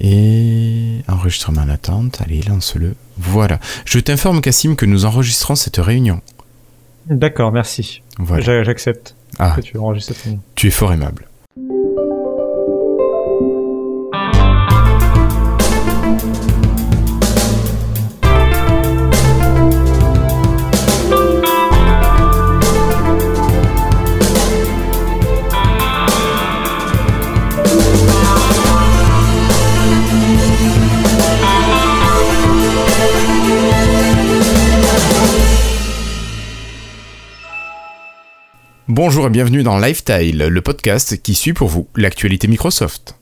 Et enregistrement en attente, allez, lance-le. Voilà. Je t'informe, Cassim, que nous enregistrons cette réunion. D'accord, merci. Voilà. J'accepte Ah, que tu enregistres tu es fort aimable. Bonjour et bienvenue dans Lifetile, le podcast qui suit pour vous l'actualité Microsoft.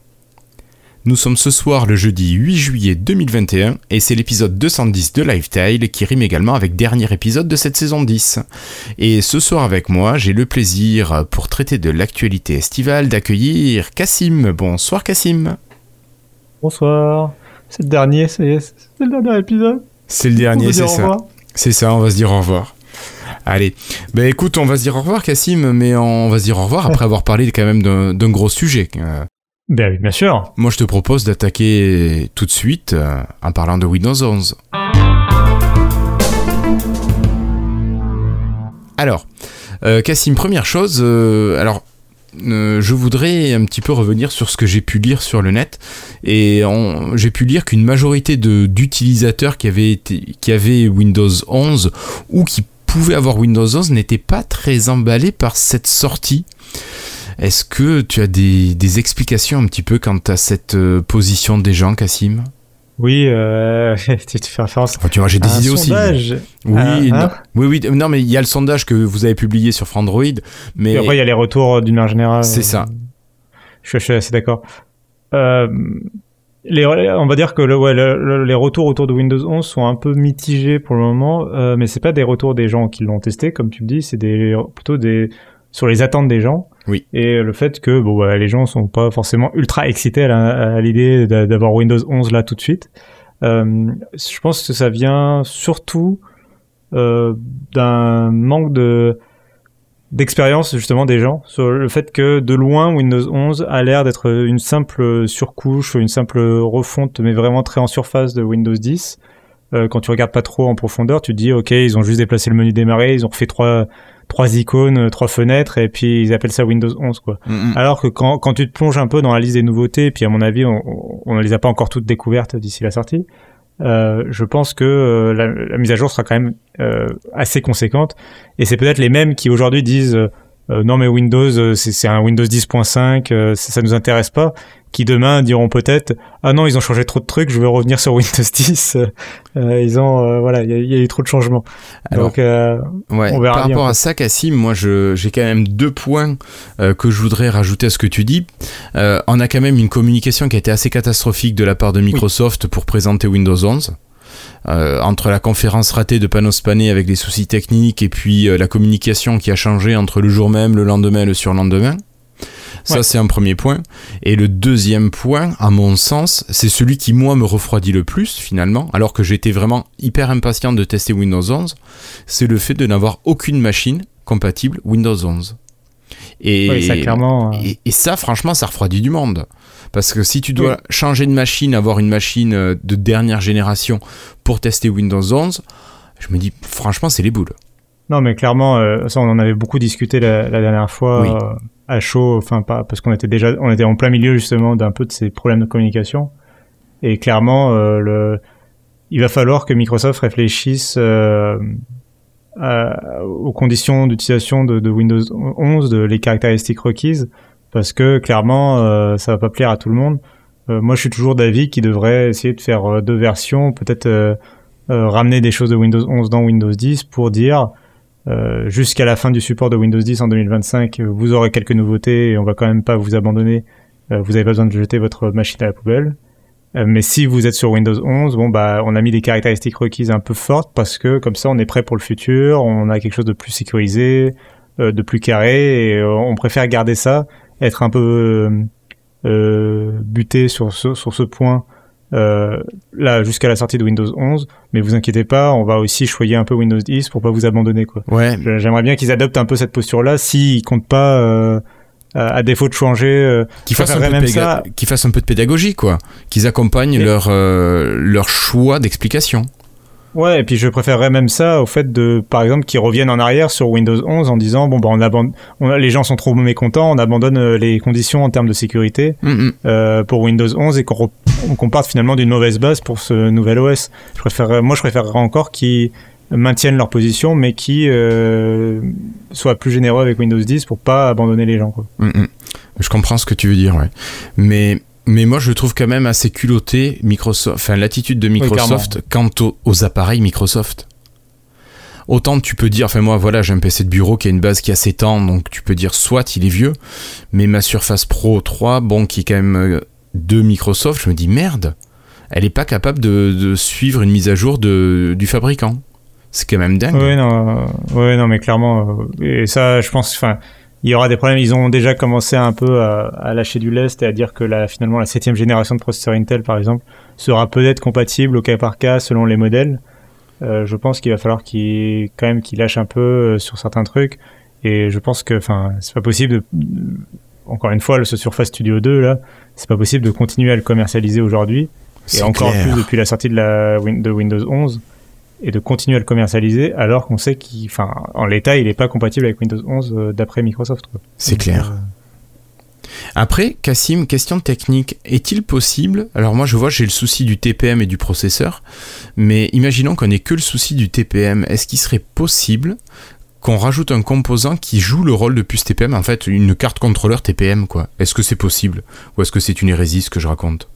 Nous sommes ce soir le jeudi 8 juillet 2021 et c'est l'épisode 210 de Lifetile qui rime également avec dernier épisode de cette saison 10. Et ce soir avec moi, j'ai le plaisir pour traiter de l'actualité estivale d'accueillir Cassim. Bonsoir Cassim. Bonsoir. C'est le dernier, c'est le dernier épisode. C'est le dernier, c'est ça. C'est ça, on va se dire au revoir. Allez, ben écoute, on va se dire au revoir Cassim, mais on va se dire au revoir après avoir parlé quand même d'un gros sujet. Euh, Ben oui, bien sûr. Moi, je te propose d'attaquer tout de suite euh, en parlant de Windows 11. Alors, euh, Cassim, première chose, euh, alors, euh, je voudrais un petit peu revenir sur ce que j'ai pu lire sur le net. Et j'ai pu lire qu'une majorité de- d'utilisateurs qui, avaient été- qui avaient Windows 11 ou qui pouvaient avoir Windows 11 n'étaient pas très emballés par cette sortie. Est-ce que tu as des, des explications un petit peu quant à cette euh, position des gens, Cassim Oui, euh, tu fais référence Enfin, tu vois, j'ai des un idées aussi. Oui, Ah, non, hein oui, oui, non, mais il y a le sondage que vous avez publié sur Frandroid, mais Et après, il y a les retours d'une manière générale. c'est ça. Je suis, je suis assez d'accord. Euh, les, on va dire que le, ouais, le- le- les retours autour de Windows 11 sont un peu mitigés pour le moment, euh, mais c'est pas des retours des gens qui l'ont testé, comme tu me dis, c'est des, plutôt des sur les attentes des gens. Oui. Et le fait que bon, bah, les gens sont pas forcément ultra excités à, l'idée d'a- d'avoir Windows 11 là tout de suite. Euh, je pense que ça vient surtout euh, d'un manque de d'expérience justement des gens sur le fait que de loin Windows 11 a l'air d'être une simple surcouche, une simple refonte, mais vraiment très en surface de Windows 10. Euh, quand tu regardes pas trop en profondeur, tu te dis ok, ils ont juste déplacé le menu démarrer, ils ont refait trois trois icônes, trois fenêtres, et puis ils appellent ça Windows 11 quoi. Mm, mm. Alors que quand, quand tu te plonges un peu dans la liste des nouveautés, puis à mon avis, on, on ne les a pas encore toutes découvertes d'ici la sortie, euh, je pense que euh, la, mise à jour sera quand même euh, assez conséquente. Et c'est peut-être les mêmes qui aujourd'hui disent euh, non mais Windows, euh, c'est c'est un Windows 10.5, euh, ça, ça nous intéresse pas, qui demain diront peut-être ah non ils ont changé trop de trucs, je veux revenir sur Windows 10. Euh, ils ont euh, voilà, il y, a- il y a eu trop de changements. Alors, Donc euh, Ouais, On verra par rapport à ça, Cassim, moi je- j'ai quand même deux points euh, que je voudrais rajouter à ce que tu dis. Euh, on a quand même une communication qui a été assez catastrophique de la part de Microsoft pour présenter Windows 11. Euh, entre la conférence ratée de Panos Panay avec des soucis techniques et puis euh, la communication qui a changé entre le jour même, le lendemain et le surlendemain. Ça, Ouais. c'est un premier point. Et le deuxième point, à mon sens, c'est celui qui, moi, me refroidit le plus, finalement, alors que j'étais vraiment hyper impatient de tester Windows 11, c'est le fait de n'avoir aucune machine compatible Windows 11. Et, oui, ça clairement. euh, et, et ça, franchement, ça refroidit du monde. Parce que si tu dois changer de machine, avoir une machine euh, de dernière génération pour tester Windows 11, je me dis, franchement, c'est les boules. Non, mais clairement, euh, ça, on en avait beaucoup discuté la, la dernière fois Oui. euh, à chaud, enfin pas parce qu'on était déjà, on était en plein milieu justement d'un peu de ces problèmes de communication. Et clairement, euh, le, il va falloir que Microsoft réfléchisse à- aux conditions d'utilisation de, de Windows 11, de les caractéristiques requises, parce que clairement, euh, ça va pas plaire à tout le monde. Euh, moi, je suis toujours d'avis qu'ils devraient essayer de faire euh, deux versions, peut-être euh, ramener des choses de Windows 11 dans Windows 10 pour dire jusqu'à la fin du support de Windows 10 en 2025, euh, vous aurez quelques nouveautés et on va quand même pas vous abandonner. Vous avez pas besoin de jeter votre machine à la poubelle. Mais si vous êtes sur Windows 11, bon bah on a mis des caractéristiques requises un peu fortes parce que comme ça on est prêt pour le futur, on a quelque chose de plus sécurisé, de plus carré et on préfère garder ça, être un peu euh, euh, buté sur ce, sur ce point euh, là jusqu'à la sortie de Windows 11. Mais vous inquiétez pas, on va aussi choyer un peu Windows 10 pour pas vous abandonner quoi. Ouais, J'aimerais bien qu'ils adoptent un peu cette posture-là s'ils comptent pas euh, à défaut de changer. Euh, qui fassent, un peu fassent un de pédagogie, quoi. Qu'ils accompagnent leur, leur choix d'explication. Ouais, et puis je préférerais même ça au fait de, par exemple, qu'ils reviennent en arrière sur Windows 11 en disant bon bah on abandonne, les gens sont trop mécontents, on abandonne euh, les conditions en termes de sécurité mm, mm. euh, pour Windows 11 et qu'on qu parte finalement d'une mauvaise base pour ce nouvel OS. Je préfère, moi je préférerais encore qu'ils maintiennent leur position, mais qui euh, soient plus généreux avec Windows 10 pour pas abandonner les gens. Quoi. Mm, mm. Je comprends ce que tu veux dire, ouais. Mais mais moi, je trouve quand même assez culotté Microsoft, enfin l'attitude de Microsoft quant aux, appareils Microsoft. Autant tu peux dire, enfin moi voilà, j'ai un PC de bureau qui a une base qui a 7 ans, donc tu peux dire soit il est vieux, mais ma Surface Pro 3, bon, qui est quand même euh, de Microsoft, je me dis merde, elle est pas capable de, de suivre une mise à jour de, du fabricant. C'est quand même dingue. Oui, non, ouais, non, mais clairement, euh, et ça, je pense, enfin, il y aura des problèmes. Ils ont déjà commencé un peu à, lâcher du lest et à dire que la, finalement, la septième génération de processeurs Intel, par exemple, sera peut-être compatible au cas par cas selon les modèles. Euh, je pense qu'il va falloir qu'ils, quand même, qu'ils lâchent un peu euh, sur certains trucs. Et je pense que, enfin, c'est pas possible de, encore une fois, ce Surface Studio 2, là, c'est pas possible de continuer à le commercialiser aujourd'hui. Et encore plus depuis la sortie de, la, de Windows 11 et de continuer à le commercialiser alors qu'on sait qu'il, enfin, en l'état, il n'est pas compatible avec Windows 11 euh, d'après Microsoft. C'est clair. Euh, Après, Cassim, question technique, est-il possible Alors moi, je vois, j'ai le souci du TPM et du processeur, mais imaginons qu'on ait que le souci du TPM. Est-ce qu'il serait possible qu'on rajoute un composant qui joue le rôle de puce TPM, en fait, une carte contrôleur TPM, quoi? Est-ce que c'est possible? Ou est-ce que c'est une hérésie ce que je raconte?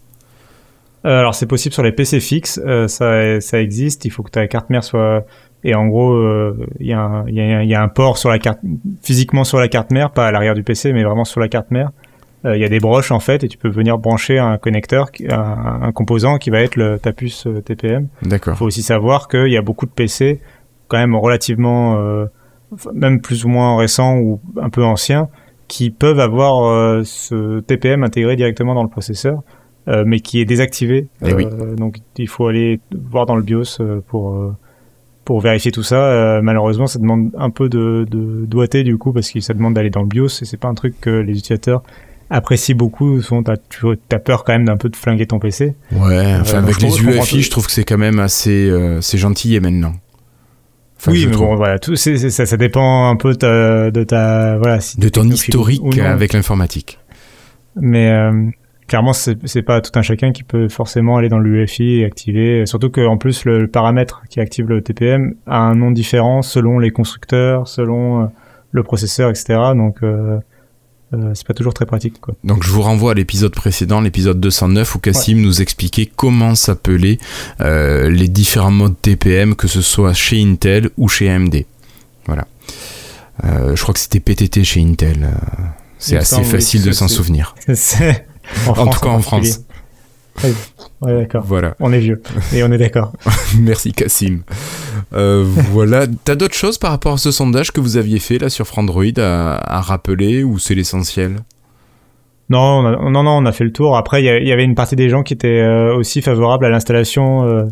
Euh, alors c'est possible sur les PC fixes, euh, ça, ça existe. Il faut que ta carte mère soit et en gros euh, il y, y, a un port sur la carte physiquement sur la carte mère, pas à l'arrière du PC, mais vraiment sur la carte mère. Il y a des broches en fait et tu peux venir brancher un connecteur, un, un composant qui va être le, ta puce TPM. D'accord. Il faut aussi savoir qu'il y a beaucoup de PC quand même relativement, même plus ou moins récents ou un peu anciens, qui peuvent avoir ce TPM intégré directement dans le processeur. Euh, mais qui est désactivé. Eh euh, donc il faut aller voir dans le BIOS euh, pour pour vérifier tout ça. malheureusement, ça demande un peu de, de doigté du coup parce que ça demande d'aller dans le BIOS et c'est pas un truc que les utilisateurs apprécient beaucoup. Souvent, t'as, tu as peur quand même d'un peu de flinguer ton PC. Ouais, enfin avec les UEFI, je trouve que c'est quand même assez, c'est gentil et maintenant. oui, mais bon, voilà, tout, c'est, ça, ça dépend un peu ta, de ta voilà, de ton historique avec l'informatique. Mais clairement, c'est pas tout un chacun qui peut forcément aller dans l'UEFI et activer. Surtout qu'en plus, le, paramètre qui active le TPM a un nom différent selon les constructeurs, selon euh, le processeur, etc. Donc, euh, euh, c'est pas toujours très pratique. Quoi. Donc, je vous renvoie à l'épisode précédent, l'épisode 209, où Cassim nous expliquait comment s'appelaient euh, les différents modes TPM, que ce soit chez Intel ou chez AMD. Voilà. Euh, je crois que c'était PTT chez Intel. C'est assez facile de s'en souvenir. En, tout cas en France. Ouais, d'accord. Voilà. On est vieux. Et on est d'accord. Merci Cassim. Euh, voilà. T'as d'autres choses par rapport à ce sondage que vous aviez fait là sur Frandroid à, rappeler ou c'est l'essentiel? Non, non, non, on a fait le tour. Après, il y, avait une partie des gens qui étaient euh, aussi favorables à l'installation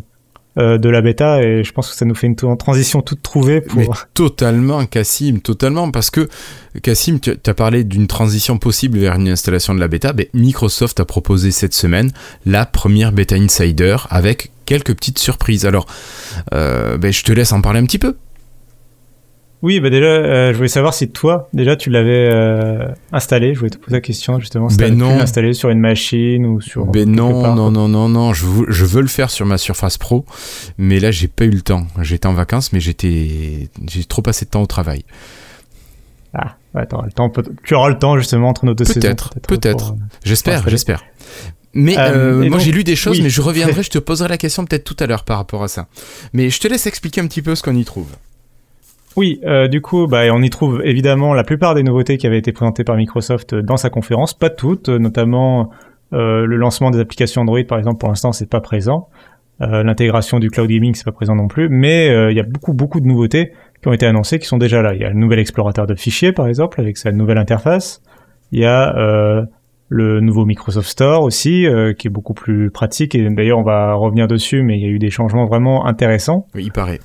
euh, de la bêta et je pense que ça nous fait une transition toute trouvée pour... Totalement Cassim, totalement parce que Cassim, tu as parlé d'une transition possible vers une installation de la bêta, mais Microsoft a proposé cette semaine la première bêta insider avec quelques petites surprises. Alors, euh, ben, je te laisse en parler un petit peu. Oui, bah déjà, euh, je voulais savoir si toi, déjà, tu l'avais euh, installé. Je voulais te poser la question justement. Si ben non. installé sur une machine ou sur. Ben non, non, non, non, non. Je veux, je veux le faire sur ma Surface Pro, mais là, j'ai pas eu le temps. J'étais en vacances, mais j'étais, j'ai trop passé de temps au travail. Ah, ouais, le temps. Tu auras le temps justement entre nos deux saisons. Peut-être, peut-être. J'espère, j'espère. Mais euh, moi j'ai lu des choses, mais je reviendrai, je te poserai la question peut-être tout à l'heure par rapport à ça. Mais je te laisse expliquer un petit peu ce qu'on y trouve. Oui, euh, du coup, bah, on y trouve évidemment la plupart des nouveautés qui avaient été présentées par Microsoft dans sa conférence, pas toutes, notamment euh, le lancement des applications Android, par exemple, pour l'instant, c'est pas présent. Euh, l'intégration du cloud gaming, c'est pas présent non plus, mais euh, il y a beaucoup, beaucoup de nouveautés qui ont été annoncées, qui sont déjà là. Il y a le nouvel explorateur de fichiers, par exemple, avec sa nouvelle interface. Il y a euh, le nouveau Microsoft Store aussi, qui est beaucoup plus pratique. Et d'ailleurs, on va revenir dessus, mais il y a eu des changements vraiment intéressants. Oui, il paraît.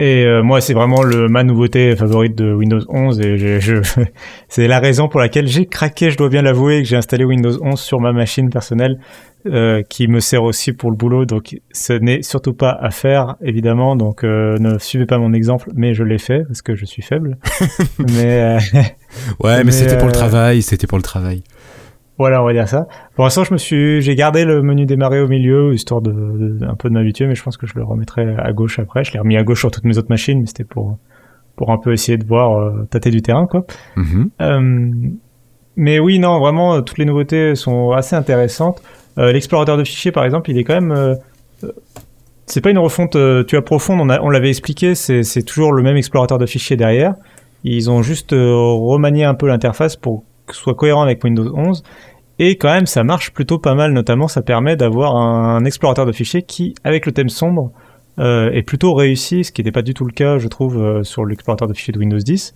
Et euh, moi, c'est vraiment le, ma nouveauté favorite de Windows 11 et je, je c'est la raison pour laquelle j'ai craqué, je dois bien l'avouer, que j'ai installé Windows 11 sur ma machine personnelle euh, qui me sert aussi pour le boulot. Donc, ce n'est surtout pas à faire, évidemment. Donc, euh, ne suivez pas mon exemple, mais je l'ai fait parce que je suis faible. mais ouais, mais, mais c'était pour le travail, c'était pour le travail. Voilà, on va dire ça. Pour l'instant, je me suis, j'ai gardé le menu démarrer au milieu, histoire de, un peu de m'habituer, mais je pense que je le remettrai à gauche après. Je l'ai remis à gauche sur toutes mes autres machines, mais c'était pour, pour un peu essayer de voir, euh, tâter du terrain, quoi. Mm-hmm. euh, mais oui, non, vraiment, toutes les nouveautés sont assez intéressantes. Euh, l'explorateur de fichiers, par exemple, il est quand même, euh, c'est pas une refonte, tu as profonde, on, on l'avait expliqué, c'est toujours le même explorateur de fichiers derrière. Ils ont juste remanié un peu l'interface pour soit cohérent avec Windows 11. Et quand même, ça marche plutôt pas mal. Notamment, ça permet d'avoir un, explorateur de fichiers qui, avec le thème sombre, euh, est plutôt réussi, ce qui n'était pas du tout le cas, je trouve, euh, sur l'explorateur de fichiers de Windows 10.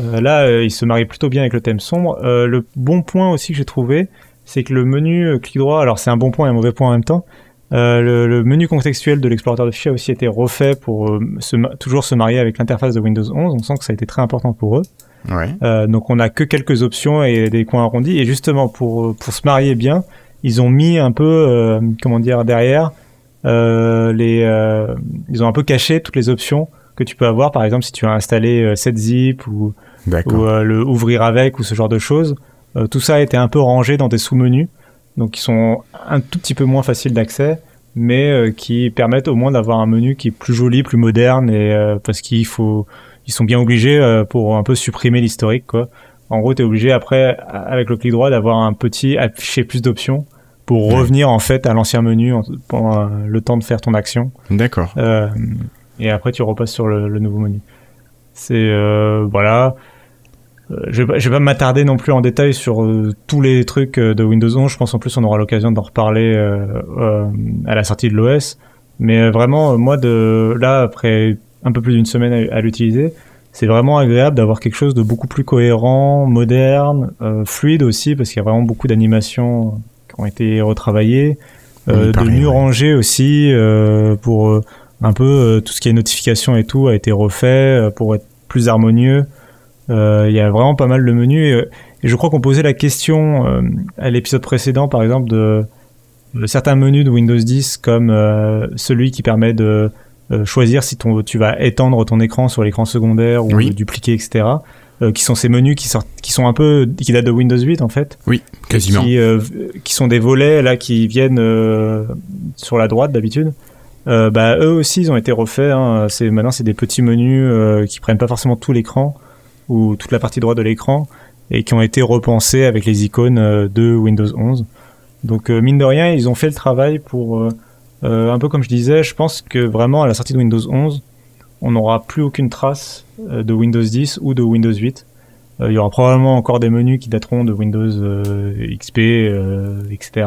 Euh, là, il se marie plutôt bien avec le thème sombre. le bon point aussi que j'ai trouvé, c'est que le menu clic droit, alors c'est un bon point et un mauvais point en même temps, le, menu contextuel de l'explorateur de fichiers a aussi été refait pour toujours se marier avec l'interface de Windows 11. On sent que ça a été très important pour eux. Euh, donc on a que quelques options et des coins arrondis. Et justement pour pour se marier bien, ils ont mis un peu euh, comment dire derrière euh, les ils ont un peu caché toutes les options que tu peux avoir. Par exemple si tu as installé 7zip ou ou le ouvrir avec ou ce genre de choses. tout ça a été un peu rangé dans des sous-menus, donc qui sont un tout petit peu moins faciles d'accès, mais qui permettent au moins d'avoir un menu qui est plus joli, plus moderne, et parce qu'il faut ils sont bien obligés euh, pour un peu supprimer l'historique quoi. En gros, tu es obligé après avec le clic droit d'avoir un petit afficher plus d'options pour revenir en fait à l'ancien menu pendant euh, le temps de faire ton action. D'accord. Euh, et après tu repasses sur le, nouveau menu. C'est euh, voilà. Je vais, vais pas m'attarder non plus en détail sur tous les trucs de Windows 11. Je pense en plus on aura l'occasion d'en reparler à la sortie de l'OS. Mais vraiment, moi de là après un peu plus d'une semaine à, l'utiliser, c'est vraiment agréable d'avoir quelque chose de beaucoup plus cohérent, moderne, euh, fluide aussi, parce qu'il y a vraiment beaucoup d'animations qui ont été retravaillées, euh, de mieux rangé aussi, euh, pour un peu tout ce qui est notification et tout a été refait pour être plus harmonieux. Il y a vraiment pas mal de menus et, et je crois qu'on posait la question à l'épisode précédent, par exemple, de, de, certains menus de Windows 10 comme celui qui permet de choisir si ton, tu vas étendre ton écran sur l'écran secondaire ou dupliquer, etc. Euh, qui sont ces menus qui sortent, qui sont un peu, qui datent de Windows 8 en fait. Oui, quasiment. Qui, euh, qui sont des volets là qui viennent sur la droite d'habitude. bah eux aussi ils ont été refaits. Hein. C'est maintenant c'est des petits menus qui prennent pas forcément tout l'écran ou toute la partie droite de l'écran et qui ont été repensés avec les icônes de Windows 11. Donc mine de rien ils ont fait le travail pour euh, un peu comme je disais, je pense que vraiment à la sortie de Windows 11, on n'aura plus aucune trace euh, de Windows 10 ou de Windows 8. Euh, il y aura probablement encore des menus qui dateront de Windows XP, etc.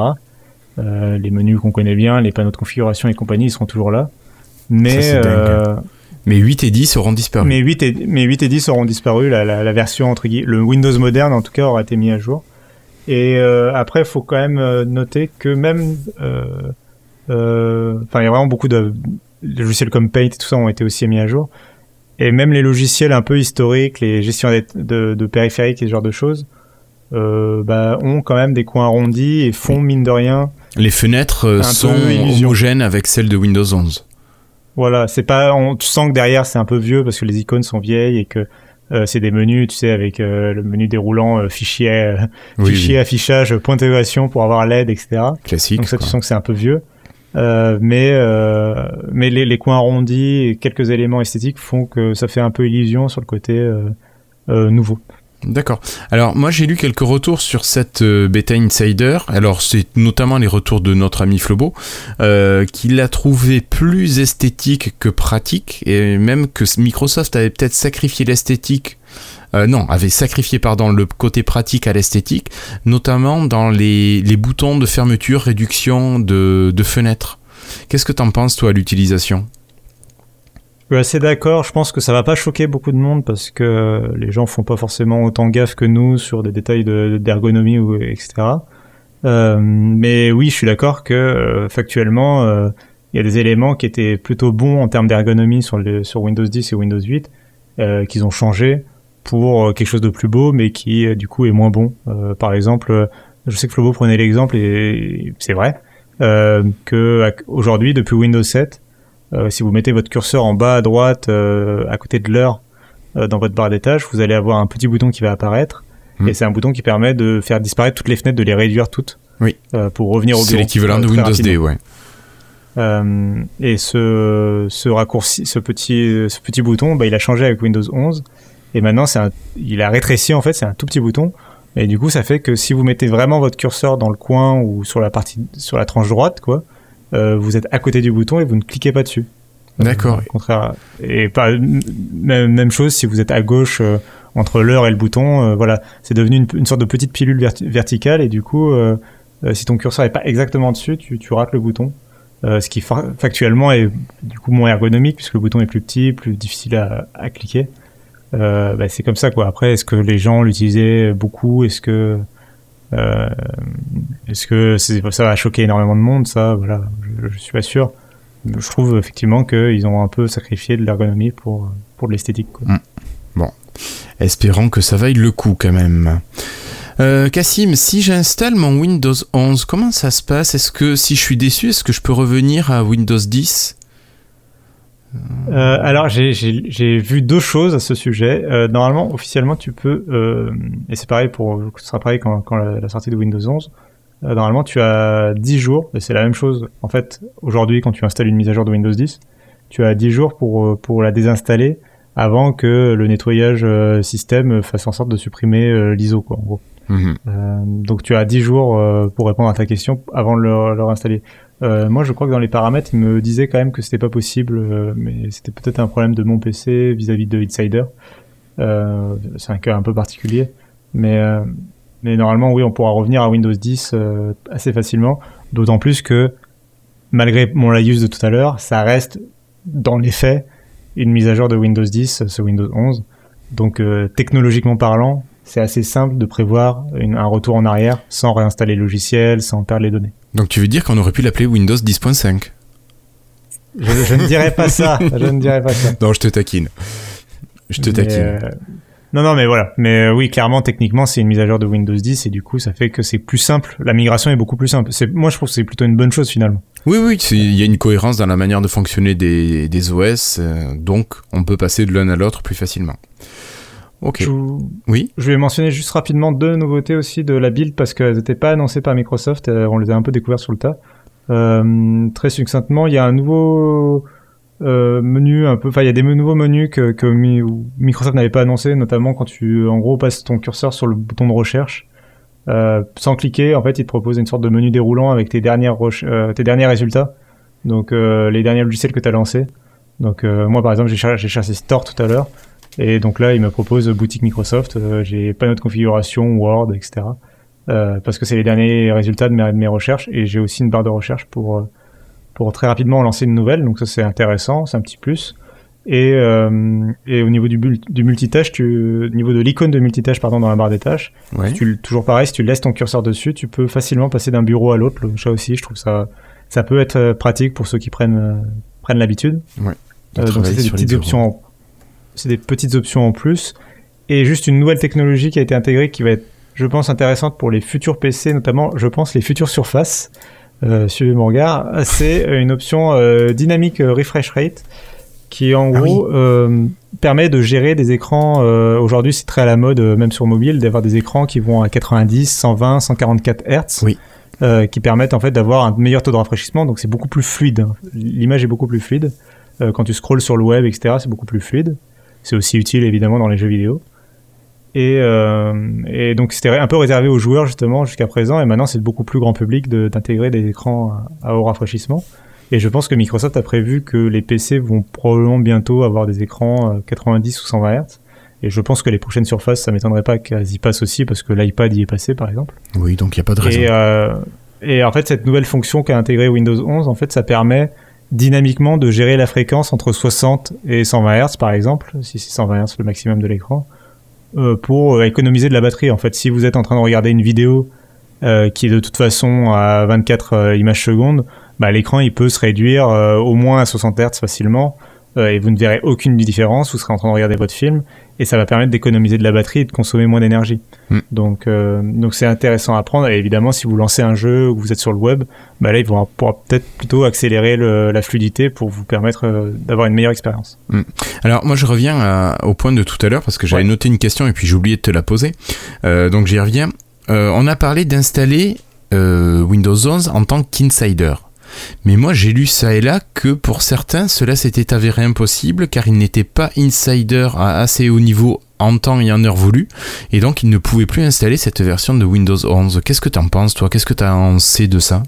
les menus qu'on connaît bien, les panneaux de configuration et compagnie, ils seront toujours là. Mais mais 8 et 10 seront disparus. Mais 8 et, mais 8 et 10 auront disparu. La, la, la version entre guillemets, le Windows moderne en tout cas aura été mis à jour. Et après, il faut quand même noter que même euh, enfin, il y a vraiment beaucoup de logiciels comme Paint et tout ça ont été aussi mis à jour. Et même les logiciels un peu historiques, les gestions de, de, périphériques et ce genre de choses, euh, bah, ont quand même des coins arrondis et font mine de rien. Les fenêtres euh, sont homogènes avec celles de Windows 11. Voilà, c'est pas, on, tu sens que derrière c'est un peu vieux parce que les icônes sont vieilles et que euh, c'est des menus, tu sais, avec euh, le menu déroulant, fichier, fichier affichage, point d'interrogation pour avoir l'aide, etc. Classique. Donc ça, tu sens que c'est un peu vieux. Euh, mais euh, mais les, coins arrondis et quelques éléments esthétiques font que ça fait un peu illusion sur le côté euh, nouveau. D'accord. Alors moi j'ai lu quelques retours sur cette bêta insider. Alors c'est notamment les retours de notre ami Flobo, qui l'a trouvé plus esthétique que pratique, et même que Microsoft avait peut-être sacrifié l'esthétique euh, non, avait sacrifié pardon le côté pratique à l'esthétique, notamment dans les, les, boutons de fermeture, réduction de, de fenêtres. Qu'est-ce que t'en penses toi à l'utilisation? Je suis assez d'accord. Je pense que ça va pas choquer beaucoup de monde parce que les gens font pas forcément autant gaffe que nous sur des détails d'ergonomie ou etc. Euh, mais oui, je suis d'accord que euh, factuellement, il y a des éléments qui étaient plutôt bons en termes d'ergonomie sur, sur Windows 10 et Windows 8 euh, qu'ils ont changé pour euh, quelque chose de plus beau, mais qui euh, du coup est moins bon. Euh, par exemple, je sais que Flobo prenait l'exemple et c'est vrai que aujourd'hui depuis Windows 7, si vous mettez votre curseur en bas à droite à côté de l'heure dans votre barre des tâches, vous allez avoir un petit bouton qui va apparaître hmm. et c'est un bouton qui permet de faire disparaître toutes les fenêtres, de les réduire toutes. Oui. pour revenir au C'est l'équivalent de Windows D, ouais. Euh, et ce, ce raccourci, ce petit, ce petit bouton, bah, il a changé avec Windows 11. Et maintenant, c'est il a rétréci en fait, c'est un tout petit bouton. Et du coup, ça fait que si vous mettez vraiment votre curseur dans le coin ou sur la partie, sur la tranche droite, quoi, euh, vous êtes à côté du bouton et vous ne cliquez pas dessus. D'accord. Euh, contraire. Et pas même, chose si vous êtes à gauche euh, entre l'heure et le bouton. Euh, voilà, c'est devenu une, une, sorte de petite pilule verticale et du coup, si ton curseur est pas exactement dessus, tu, tu rates le bouton. Ce qui factuellement est du coup moins ergonomique puisque le bouton est plus petit, plus difficile à, à cliquer. Euh, bah, c'est comme ça quoi. Après, est-ce que les gens l'utilisaient beaucoup? Est-ce que euh, est-ce que ça va choquer énormément de monde Ça, voilà, je, je suis pas sûr. Je trouve effectivement qu'ils ont un peu sacrifié de l'ergonomie pour pour de l'esthétique. Mmh. Bon, espérons que ça vaille le coup quand même. Euh, Cassim, si j'installe mon Windows 11, comment ça se passe? Est-ce que si je suis déçu, est-ce que je peux revenir à Windows 10 euh, alors j'ai vu deux choses à ce sujet. Euh, normalement, officiellement, tu peux, euh, et c'est pareil pour, ce sera pareil quand, quand la, la, sortie de Windows 11. Euh, normalement, tu as 10 jours, et c'est la même chose. En fait, aujourd'hui, quand tu installes une mise à jour de Windows 10, tu as 10 jours pour pour la désinstaller avant que le nettoyage système fasse en sorte de supprimer l'ISO, quoi, en gros. Mhm. Euh, donc tu as 10 jours pour répondre à ta question avant de le, le réinstaller. Euh, moi, je crois que dans les paramètres, il me disait quand même que c'était pas possible, mais c'était peut-être un problème de mon PC vis-à-vis de Insider. c'est un cas un peu particulier, mais mais normalement, oui, on pourra revenir à Windows 10 assez facilement. D'autant plus que malgré mon laïus de tout à l'heure, ça reste dans les faits une mise à jour de Windows 10, ce Windows 11. Donc technologiquement parlant, c'est assez simple de prévoir un retour en arrière sans réinstaller le logiciel, sans perdre les données. Donc tu veux dire qu'on aurait pu l'appeler Windows 10.5 je, je, ne dirais pas ça. Je ne dirais pas ça. Non, je te taquine. Je te taquine. Euh, non, non, mais voilà. Mais euh, oui, clairement, techniquement, c'est une mise à jour de Windows 10 et du coup, ça fait que c'est plus simple. La migration est beaucoup plus simple. Moi, je trouve que c'est plutôt une bonne chose finalement. Oui, oui, il y a une cohérence dans la manière de fonctionner des, des OS, euh, donc on peut passer de l'un à l'autre plus facilement. Ok. Je, oui. Je vais mentionner juste rapidement deux nouveautés aussi de la build parce qu'elles n'étaient pas annoncées par Microsoft. Euh, on les a un peu découvertes sur le tas. Euh, très succinctement, il y a un nouveau euh, menu un peu. Enfin, il y a des nouveaux menus que, que Microsoft n'avait pas annoncé, notamment quand tu en gros passes ton curseur sur le bouton de recherche. Euh, sans cliquer, en fait, il te propose une sorte de menu déroulant avec tes dernières euh, tes derniers résultats. Donc les derniers logiciels que tu as lancés. Donc moi par exemple, j'ai cherché Store tout à l'heure. Et donc là, il me propose boutique Microsoft. Euh, j'ai pas notre configuration, Word, etc. Euh, parce que c'est les derniers résultats de mes, de mes recherches. Et j'ai aussi une barre de recherche pour euh, pour très rapidement lancer une nouvelle. Donc ça, c'est intéressant, c'est un petit plus. Et, euh, et au niveau du, du multitâche, tu, au niveau de l'icône de multitâche pardon dans la barre des tâches, ouais. tu, toujours pareil, si tu laisses ton curseur dessus, tu peux facilement passer d'un bureau à l'autre. Ça aussi, je trouve ça ça peut être pratique pour ceux qui prennent prennent l'habitude. Ouais. Euh, donc c'est des petites options c'est des petites options en plus. Et juste une nouvelle technologie qui a été intégrée qui va être, je pense, intéressante pour les futurs PC, notamment, je pense, les futures surfaces. Euh, suivez mon regard. C'est une option euh, dynamique euh, refresh rate qui en ah gros oui. euh, permet de gérer des écrans. Euh, aujourd'hui, c'est très à la mode, euh, même sur mobile, d'avoir des écrans qui vont à 90, 120, 144 Hz, oui. qui permettent en fait d'avoir un meilleur taux de rafraîchissement. Donc c'est beaucoup plus fluide. L'image est beaucoup plus fluide. quand tu scrolles sur le web, etc., c'est beaucoup plus fluide. C'est aussi utile évidemment dans les jeux vidéo. Et, euh, et donc c'était un peu réservé aux joueurs justement jusqu'à présent, et maintenant c'est beaucoup plus grand public d'intégrer des écrans à, à haut rafraîchissement. Et je pense que Microsoft a prévu que les PC vont probablement bientôt avoir des écrans 90 ou 120 Hz. Et je pense que les prochaines surfaces, ça m'étonnerait pas qu'elles y passent aussi, parce que l'iPad y est passé, par exemple. Oui, donc il n'y a pas de raison. Et, euh, et en fait, cette nouvelle fonction qu'a intégrée Windows 11, en fait, ça permet dynamiquement de gérer la fréquence entre 60 et 120 Hz par exemple, si c'est 120 Hz le maximum de l'écran, euh, pour économiser de la batterie. En fait, si vous êtes en train de regarder une vidéo euh, qui est de toute façon à 24 euh, images secondes, bah, l'écran il peut se réduire au moins à 60 Hz facilement et vous ne verrez aucune différence. Vous serez en train de regarder votre film et ça va permettre d'économiser de la batterie et de consommer moins d'énergie. Mm. Donc euh, donc c'est intéressant à prendre et évidemment si vous lancez un jeu ou que vous êtes sur le web, bah là il pourra peut-être plutôt accélérer la fluidité pour vous permettre euh, d'avoir une meilleure expérience. Mm. Alors moi je reviens au point de tout à l'heure parce que j'avais noté une question et puis j'ai oublié de te la poser. Euh, donc j'y reviens. on a parlé d'installer Windows 11 en tant qu'insider. Mais moi j'ai lu ça et là que pour certains cela s'était avéré impossible car ils n'étaient pas insider à assez haut niveau en temps et en heure voulu et donc ils ne pouvaient plus installer cette version de Windows 11. Qu'est-ce que tu en penses toi? Qu'est-ce que tu en sais de ça?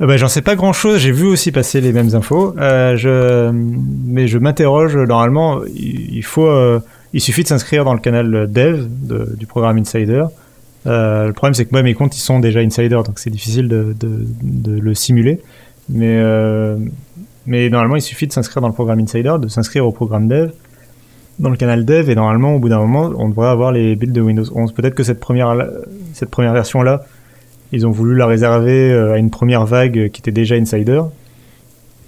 Euh, bah, J'en sais pas grand chose, j'ai vu aussi passer les mêmes infos, euh, mais je m'interroge, normalement il, faut, euh, il suffit de s'inscrire dans le canal dev du programme Insider, euh, le problème, c'est que moi, mes comptes, ils sont déjà insider, donc c'est difficile de, le simuler. Mais, euh, mais normalement, il suffit de s'inscrire dans le programme Insider, de s'inscrire au programme Dev, dans le canal Dev, et normalement, au bout d'un moment, on devrait avoir les builds de Windows 11. Peut-être que cette première, cette première version-là, ils ont voulu la réserver euh, à une première vague qui était déjà Insider.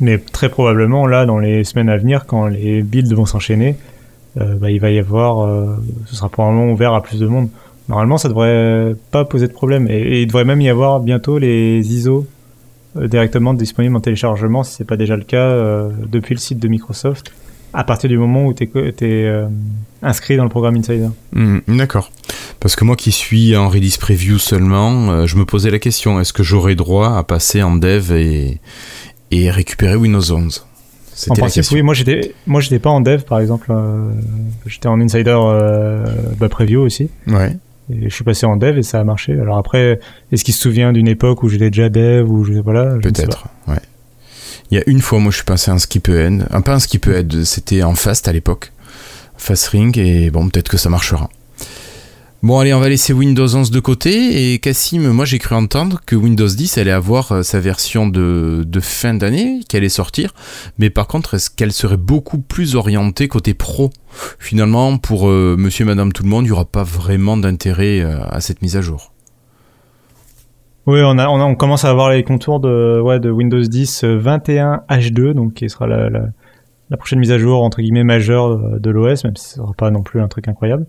Mais très probablement, là, dans les semaines à venir, quand les builds vont s'enchaîner, bah, il va y avoir, ce sera probablement ouvert à plus de monde. Normalement, ça devrait pas poser de problème. Et, il devrait même y avoir bientôt les ISO euh, directement disponibles en téléchargement, si c'est pas déjà le cas, euh, depuis le site de Microsoft, à partir du moment où tu es, euh, inscrit dans le programme Insider. Hmm, d'accord. Parce que moi qui suis en release preview seulement, je me posais la question, est-ce que j'aurais droit à passer en dev et, et récupérer Windows 11 en principe, oui. Moi, j'étais, moi, j'étais pas en dev, par exemple. j'étais en insider bah, preview aussi. Ouais. Et je suis passé en dev et ça a marché. Alors après, est-ce qu'il se souvient d'une époque où j'étais déjà dev ou je, voilà Peut-être, ouais. Il y a une fois, moi, je suis passé en skip end. Un peu un skip end, c'était en fast à l'époque. Fast ring, et bon, peut-être que ça marchera. Bon, allez, on va laisser Windows 11 de côté. Et Cassim, moi j'ai cru entendre que Windows 10 allait avoir euh, sa version de, fin d'année, qu'elle allait sortir. Mais par contre, est-ce qu'elle serait beaucoup plus orientée côté pro? Finalement, pour euh, monsieur et madame tout le monde, il n'y aura pas vraiment d'intérêt euh, à cette mise à jour. Oui, on, a, on, commence à avoir les contours de, ouais, de Windows 10 21 H2, donc qui sera la, prochaine mise à jour entre guillemets majeure de l'OS, même si ce sera pas non plus un truc incroyable.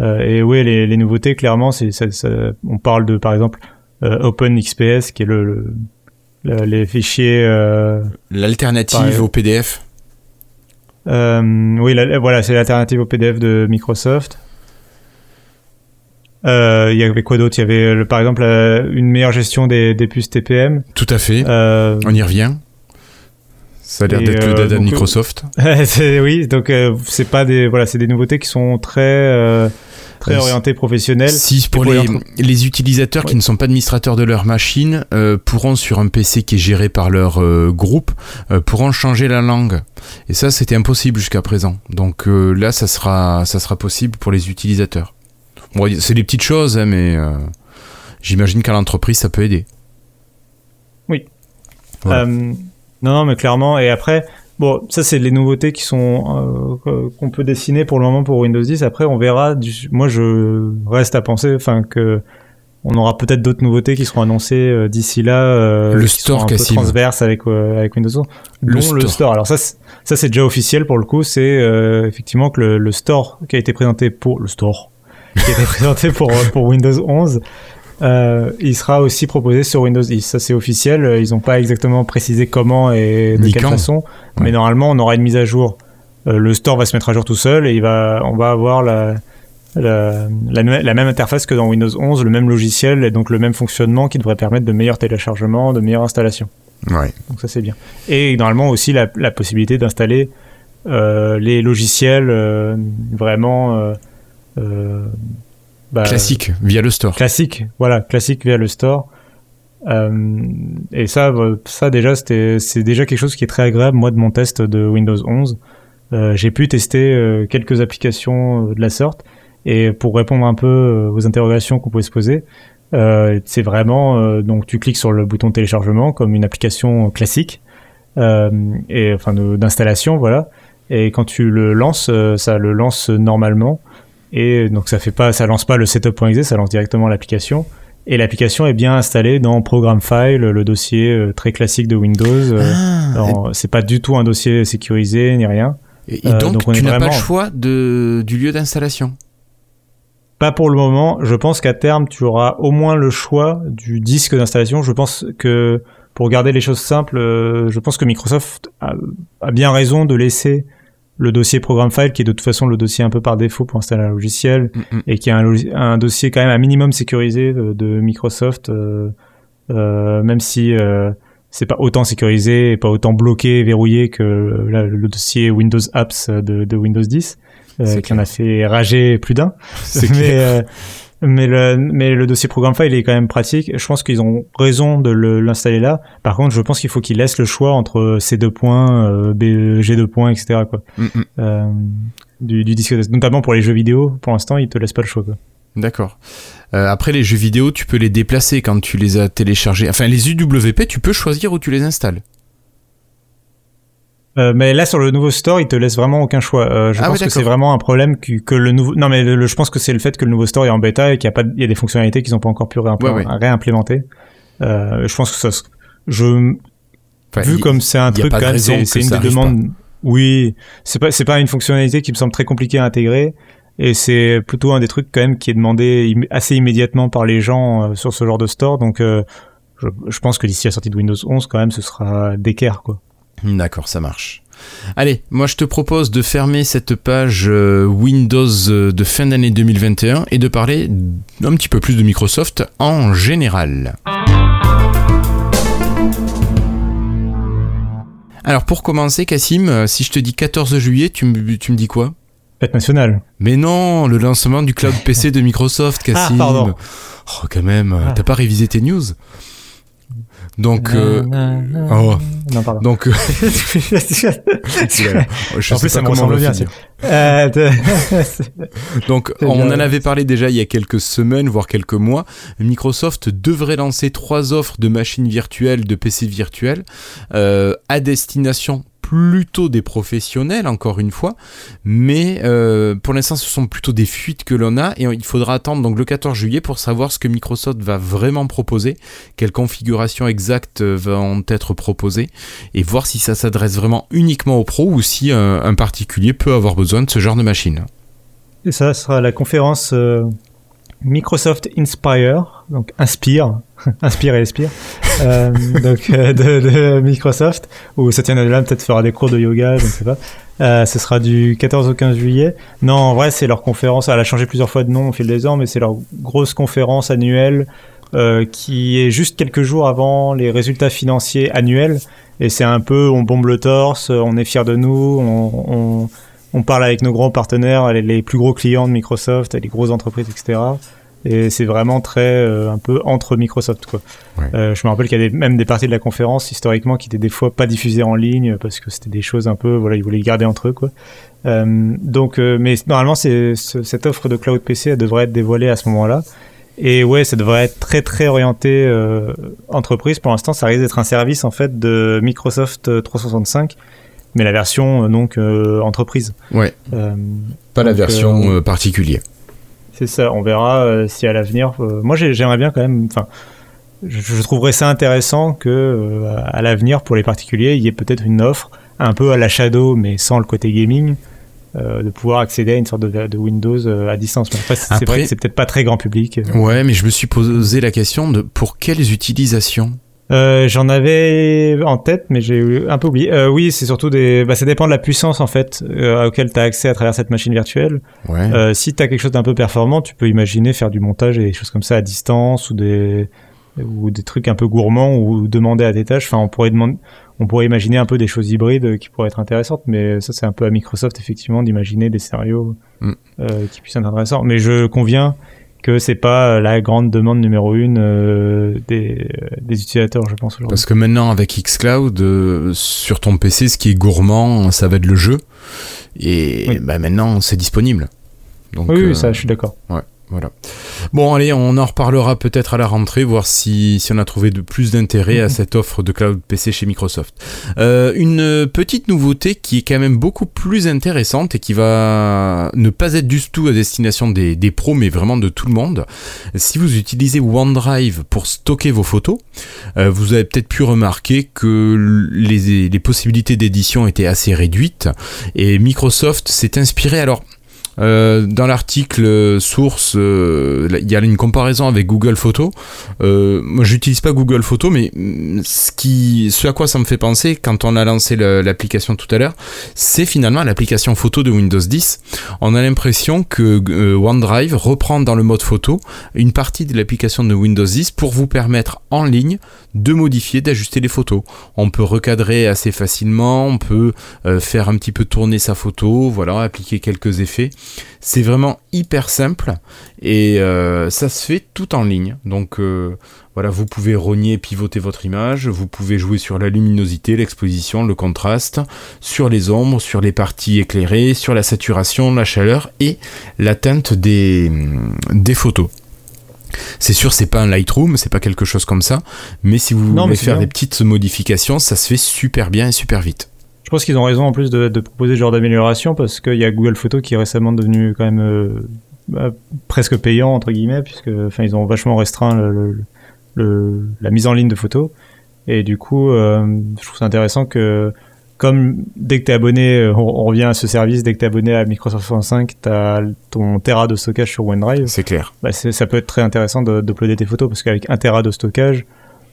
Euh, et oui, les, les, nouveautés, clairement, c'est ça, ça, on parle de, par exemple, euh, OpenXPS, qui est le, le, les fichiers. Euh, L'alternative au PDF. oui, voilà, c'est l'alternative au PDF de Microsoft. Il y avait quoi d'autre? Il y avait, par exemple, une meilleure gestion des, des puces TPM. Tout à fait. On y revient. Ça a l'air d'être le dada de Microsoft. oui, donc c'est pas des voilà, c'est des nouveautés qui sont très très orienté professionnel. Si pour les, les, utilisateurs qui ne sont pas administrateurs de leur machine euh, pourront sur un PC qui est géré par leur euh, groupe euh, pourront changer la langue. Et ça c'était impossible jusqu'à présent. Donc là ça sera ça sera possible pour les utilisateurs. Bon, c'est des petites choses hein, mais j'imagine qu'à l'entreprise ça peut aider. Oui. Non non mais clairement et après Bon, ça c'est les nouveautés qui sont euh, qu'on peut dessiner pour le moment pour Windows 10. Après, on verra. Moi, je reste à penser, enfin que on aura peut-être d'autres nouveautés qui seront annoncées euh, d'ici là. Euh, le store qui transverse avec avec Windows 11. Le, store. le store. Alors ça, ça c'est déjà officiel pour le coup. C'est effectivement que le, le, store qui a été présenté pour le store qui a été présenté pour pour Windows 11 euh, il sera aussi proposé sur Windows 10. Ça, c'est officiel. Ils n'ont pas exactement précisé comment et de quelle façon. Mais normalement, on aura une mise à jour. Euh, le store va se mettre à jour tout seul et il va, on va avoir la, la, la, même interface que dans Windows 11, le même logiciel et donc le même fonctionnement qui devrait permettre de meilleurs téléchargements, de meilleures installations. Ouais. Donc ça, c'est bien. Et normalement aussi la, la possibilité d'installer euh, les logiciels euh, vraiment euh, bah, classique via le store. Classique, voilà, classique via le store. Euh, et ça, bah, ça déjà, c'était, c'est déjà quelque chose qui est très agréable. Moi, de mon test de Windows 11, euh, j'ai pu tester euh, quelques applications euh, de la sorte. Et pour répondre un peu euh, aux interrogations qu'on pouvait se poser, c'est vraiment donc tu cliques sur le bouton téléchargement comme une application classique et enfin d'installation, voilà. Et quand tu le lances, ça le lance normalement et donc ça fait pas, ça lance pas le setup.exe, ça lance directement l'application. et l'application est bien installée dans Program File, le dossier euh, très classique de Windows. Ah, c'est pas du tout un dossier sécurisé ni rien. Et, donc, tu n'as pas le choix de, du lieu d'installation? Pas pour le moment. Je pense qu'à terme, tu auras au moins le choix du disque d'installation. Je pense que pour garder les choses simples, je pense que Microsoft a, a, bien raison de laisser le dossier program file qui est de toute façon le dossier un peu par défaut pour installer un logiciel mm, mm. et qui est un, un, dossier quand même un minimum sécurisé de, Microsoft euh, euh, même si euh, c'est pas autant sécurisé et pas autant bloqué verrouillé que le dossier Windows Apps de, de Windows 10 euh, qui en a fait rager plus d'un. Mais mais le, mais le dossier programme file est quand même pratique. Je pense qu'ils ont raison de l'installer là. Par contre, je pense qu'il faut qu'ils laissent le choix entre ces deux points, euh, G2 points, etc. Quoi. Mm, mm. Euh, du, du, disque, notamment pour les jeux vidéo. Pour l'instant, ils te laissent pas le choix. D'accord. Euh, après, les jeux vidéo, tu peux les déplacer quand tu les as téléchargés. Enfin, les UWP, tu peux choisir où tu les installes. Euh, mais là sur le nouveau store, il te laisse vraiment aucun choix. Euh, je ah pense que c'est vraiment un problème que, que le nouveau. Non mais je pense que c'est le fait que le nouveau store est en bêta et qu'il y a pas, il y a des fonctionnalités qu'ils n'ont pas encore pu réimplémenter. Euh, je pense que ça, je, vu comme c'est un truc, c'est une des demandes. Oui, c'est pas, c'est pas une fonctionnalité qui me semble très compliquée à intégrer. Et c'est plutôt un des trucs quand même qui est demandé assez immédiatement par les gens euh, sur ce genre de store. Donc, euh, je, je, pense que d'ici la sortie de Windows 11, quand même, ce sera d'équerre, quoi. D'accord, ça marche. Allez, moi je te propose de fermer cette page euh, Windows euh, de fin d'année 2021 et de parler un petit peu plus de Microsoft en général. Alors pour commencer, Cassim, euh, si je te dis 14 juillet, tu me, tu me dis quoi? Fête nationale. Mais non, le lancement du cloud PC de Microsoft, Cassim. Ah, pardon. Oh, quand même, ah. t'as pas révisé tes news? Donc, euh, oh. non, pardon. Donc, euh, je en plus, ça me ressemble bien. Euh, donc, on en avait parlé déjà il y a quelques semaines, voire quelques mois. Microsoft devrait lancer trois offres de machines virtuelles, de PC virtuels, euh, à destination plutôt des professionnels, encore une fois, mais euh, pour l'instant ce sont plutôt des fuites que l'on a et il faudra attendre donc le 14 juillet pour savoir ce que Microsoft va vraiment proposer, quelles configurations exactes vont être proposées et voir si ça s'adresse vraiment uniquement aux pros ou si un, particulier peut avoir besoin de ce genre de machine. Et ça sera la conférence euh, Microsoft Inspire, donc Inspire, Inspire et Inspire, euh, donc euh, de, Microsoft, où Satya Nadella peut-être fera des cours de yoga, je ne sais pas. Euh, ce sera du 14 au 15 juillet. Non, en vrai, c'est leur conférence. Elle a changé plusieurs fois de nom au fil des ans, mais c'est leur grosse conférence annuelle qui est juste quelques jours avant les résultats financiers annuels. Et c'est un peu, on bombe le torse, on est fier de nous, on on parle avec nos grands partenaires, les, plus gros clients de Microsoft, les grosses entreprises, etc. Et c'est vraiment très euh, un peu entre Microsoft quoi. Euh, je me rappelle qu'il y a même des parties de la conférence historiquement qui étaient des fois pas diffusées en ligne parce que c'était des choses un peu voilà ils voulaient les garder entre eux quoi. Euh, donc mais normalement c'est cette offre de cloud PC elle devrait être dévoilée à ce moment-là. Et ouais, ça devrait être très très orienté entreprise. Pour l'instant, ça risque d'être un service en fait de Microsoft 365 mais la version euh, donc euh, entreprise. Ouais. Pas la version particulier. C'est ça. On verra si à l'avenir. moi, j'aimerais bien quand même. Enfin, je, trouverais ça intéressant que à l'avenir pour les particuliers, il y ait peut-être une offre un peu à la Shadow, mais sans le côté gaming. de pouvoir accéder à une sorte de, de Windows à distance. Mais c'est vrai que c'est peut-être pas très grand public. Ouais, mais je me suis posé la question de pour quelles utilisations euh, J'en avais en tête, mais j'ai un peu oublié. Euh, oui, c'est surtout des. Bah, ça dépend de la puissance en fait euh, auquel tu as accès à travers cette machine virtuelle. Ouais. Euh, si tu as quelque chose d'un peu performant, tu peux imaginer faire du montage et des choses comme ça à distance ou des ou des trucs un peu gourmands ou demander à des tâches. Enfin, on pourrait demander, on pourrait imaginer un peu des choses hybrides qui pourraient être intéressantes, mais ça c'est un peu à Microsoft effectivement d'imaginer des scénarios mm. qui puissent être intéressants. Mais je conviens que c'est pas la grande demande numéro une euh, des, des, utilisateurs, je pense. Parce que maintenant, avec xCloud, euh, sur ton PC, ce qui est gourmand, ça va être le jeu. Et bah, maintenant, c'est disponible. Donc, oui, ça, je suis d'accord. Ouais. Voilà. Bon, allez, on en reparlera peut-être à la rentrée, voir si, si on a trouvé de plus d'intérêt à cette offre de cloud PC chez Microsoft. Euh, une petite nouveauté qui est quand même beaucoup plus intéressante et qui va ne pas être du tout à destination des, des pros, mais vraiment de tout le monde. Si vous utilisez OneDrive pour stocker vos photos, euh, vous avez peut-être pu remarquer que les, les possibilités d'édition étaient assez réduites et Microsoft s'est inspiré. Alors, euh, dans l'article source, euh, il y a une comparaison avec Google Photos. Euh, moi, j'utilise pas Google Photos, mais mm, ce, qui, ce à quoi ça me fait penser quand on a lancé l'application tout à l'heure, c'est finalement l'application photo de Windows 10. On a l'impression que euh, OneDrive reprend dans le mode photo une partie de l'application de Windows 10 pour vous permettre en ligne de modifier, d'ajuster les photos. On peut recadrer assez facilement, on peut faire un petit peu tourner sa photo, voilà, appliquer quelques effets. C'est vraiment hyper simple et euh, ça se fait tout en ligne. Donc euh, voilà, vous pouvez rogner, pivoter votre image, vous pouvez jouer sur la luminosité, l'exposition, le contraste, sur les ombres, sur les parties éclairées, sur la saturation, la chaleur et la teinte des, des photos. C'est sûr, c'est pas un Lightroom, c'est pas quelque chose comme ça, mais si vous voulez faire des petites modifications, ça se fait super bien et super vite. Je pense qu'ils ont raison en plus de, proposer ce genre d'amélioration parce qu'il y a Google Photos qui est récemment devenu quand même euh, bah, presque payant entre guillemets puisque enfin ils ont vachement restreint le, la mise en ligne de photos et du coup euh, je trouve ça intéressant que comme dès que tu es abonné, on, revient à ce service, dès que tu es abonné à Microsoft 365, tu as ton Tera de stockage sur OneDrive. C'est clair. Bah ça peut être très intéressant d'uploader tes photos parce qu'avec un Tera de stockage,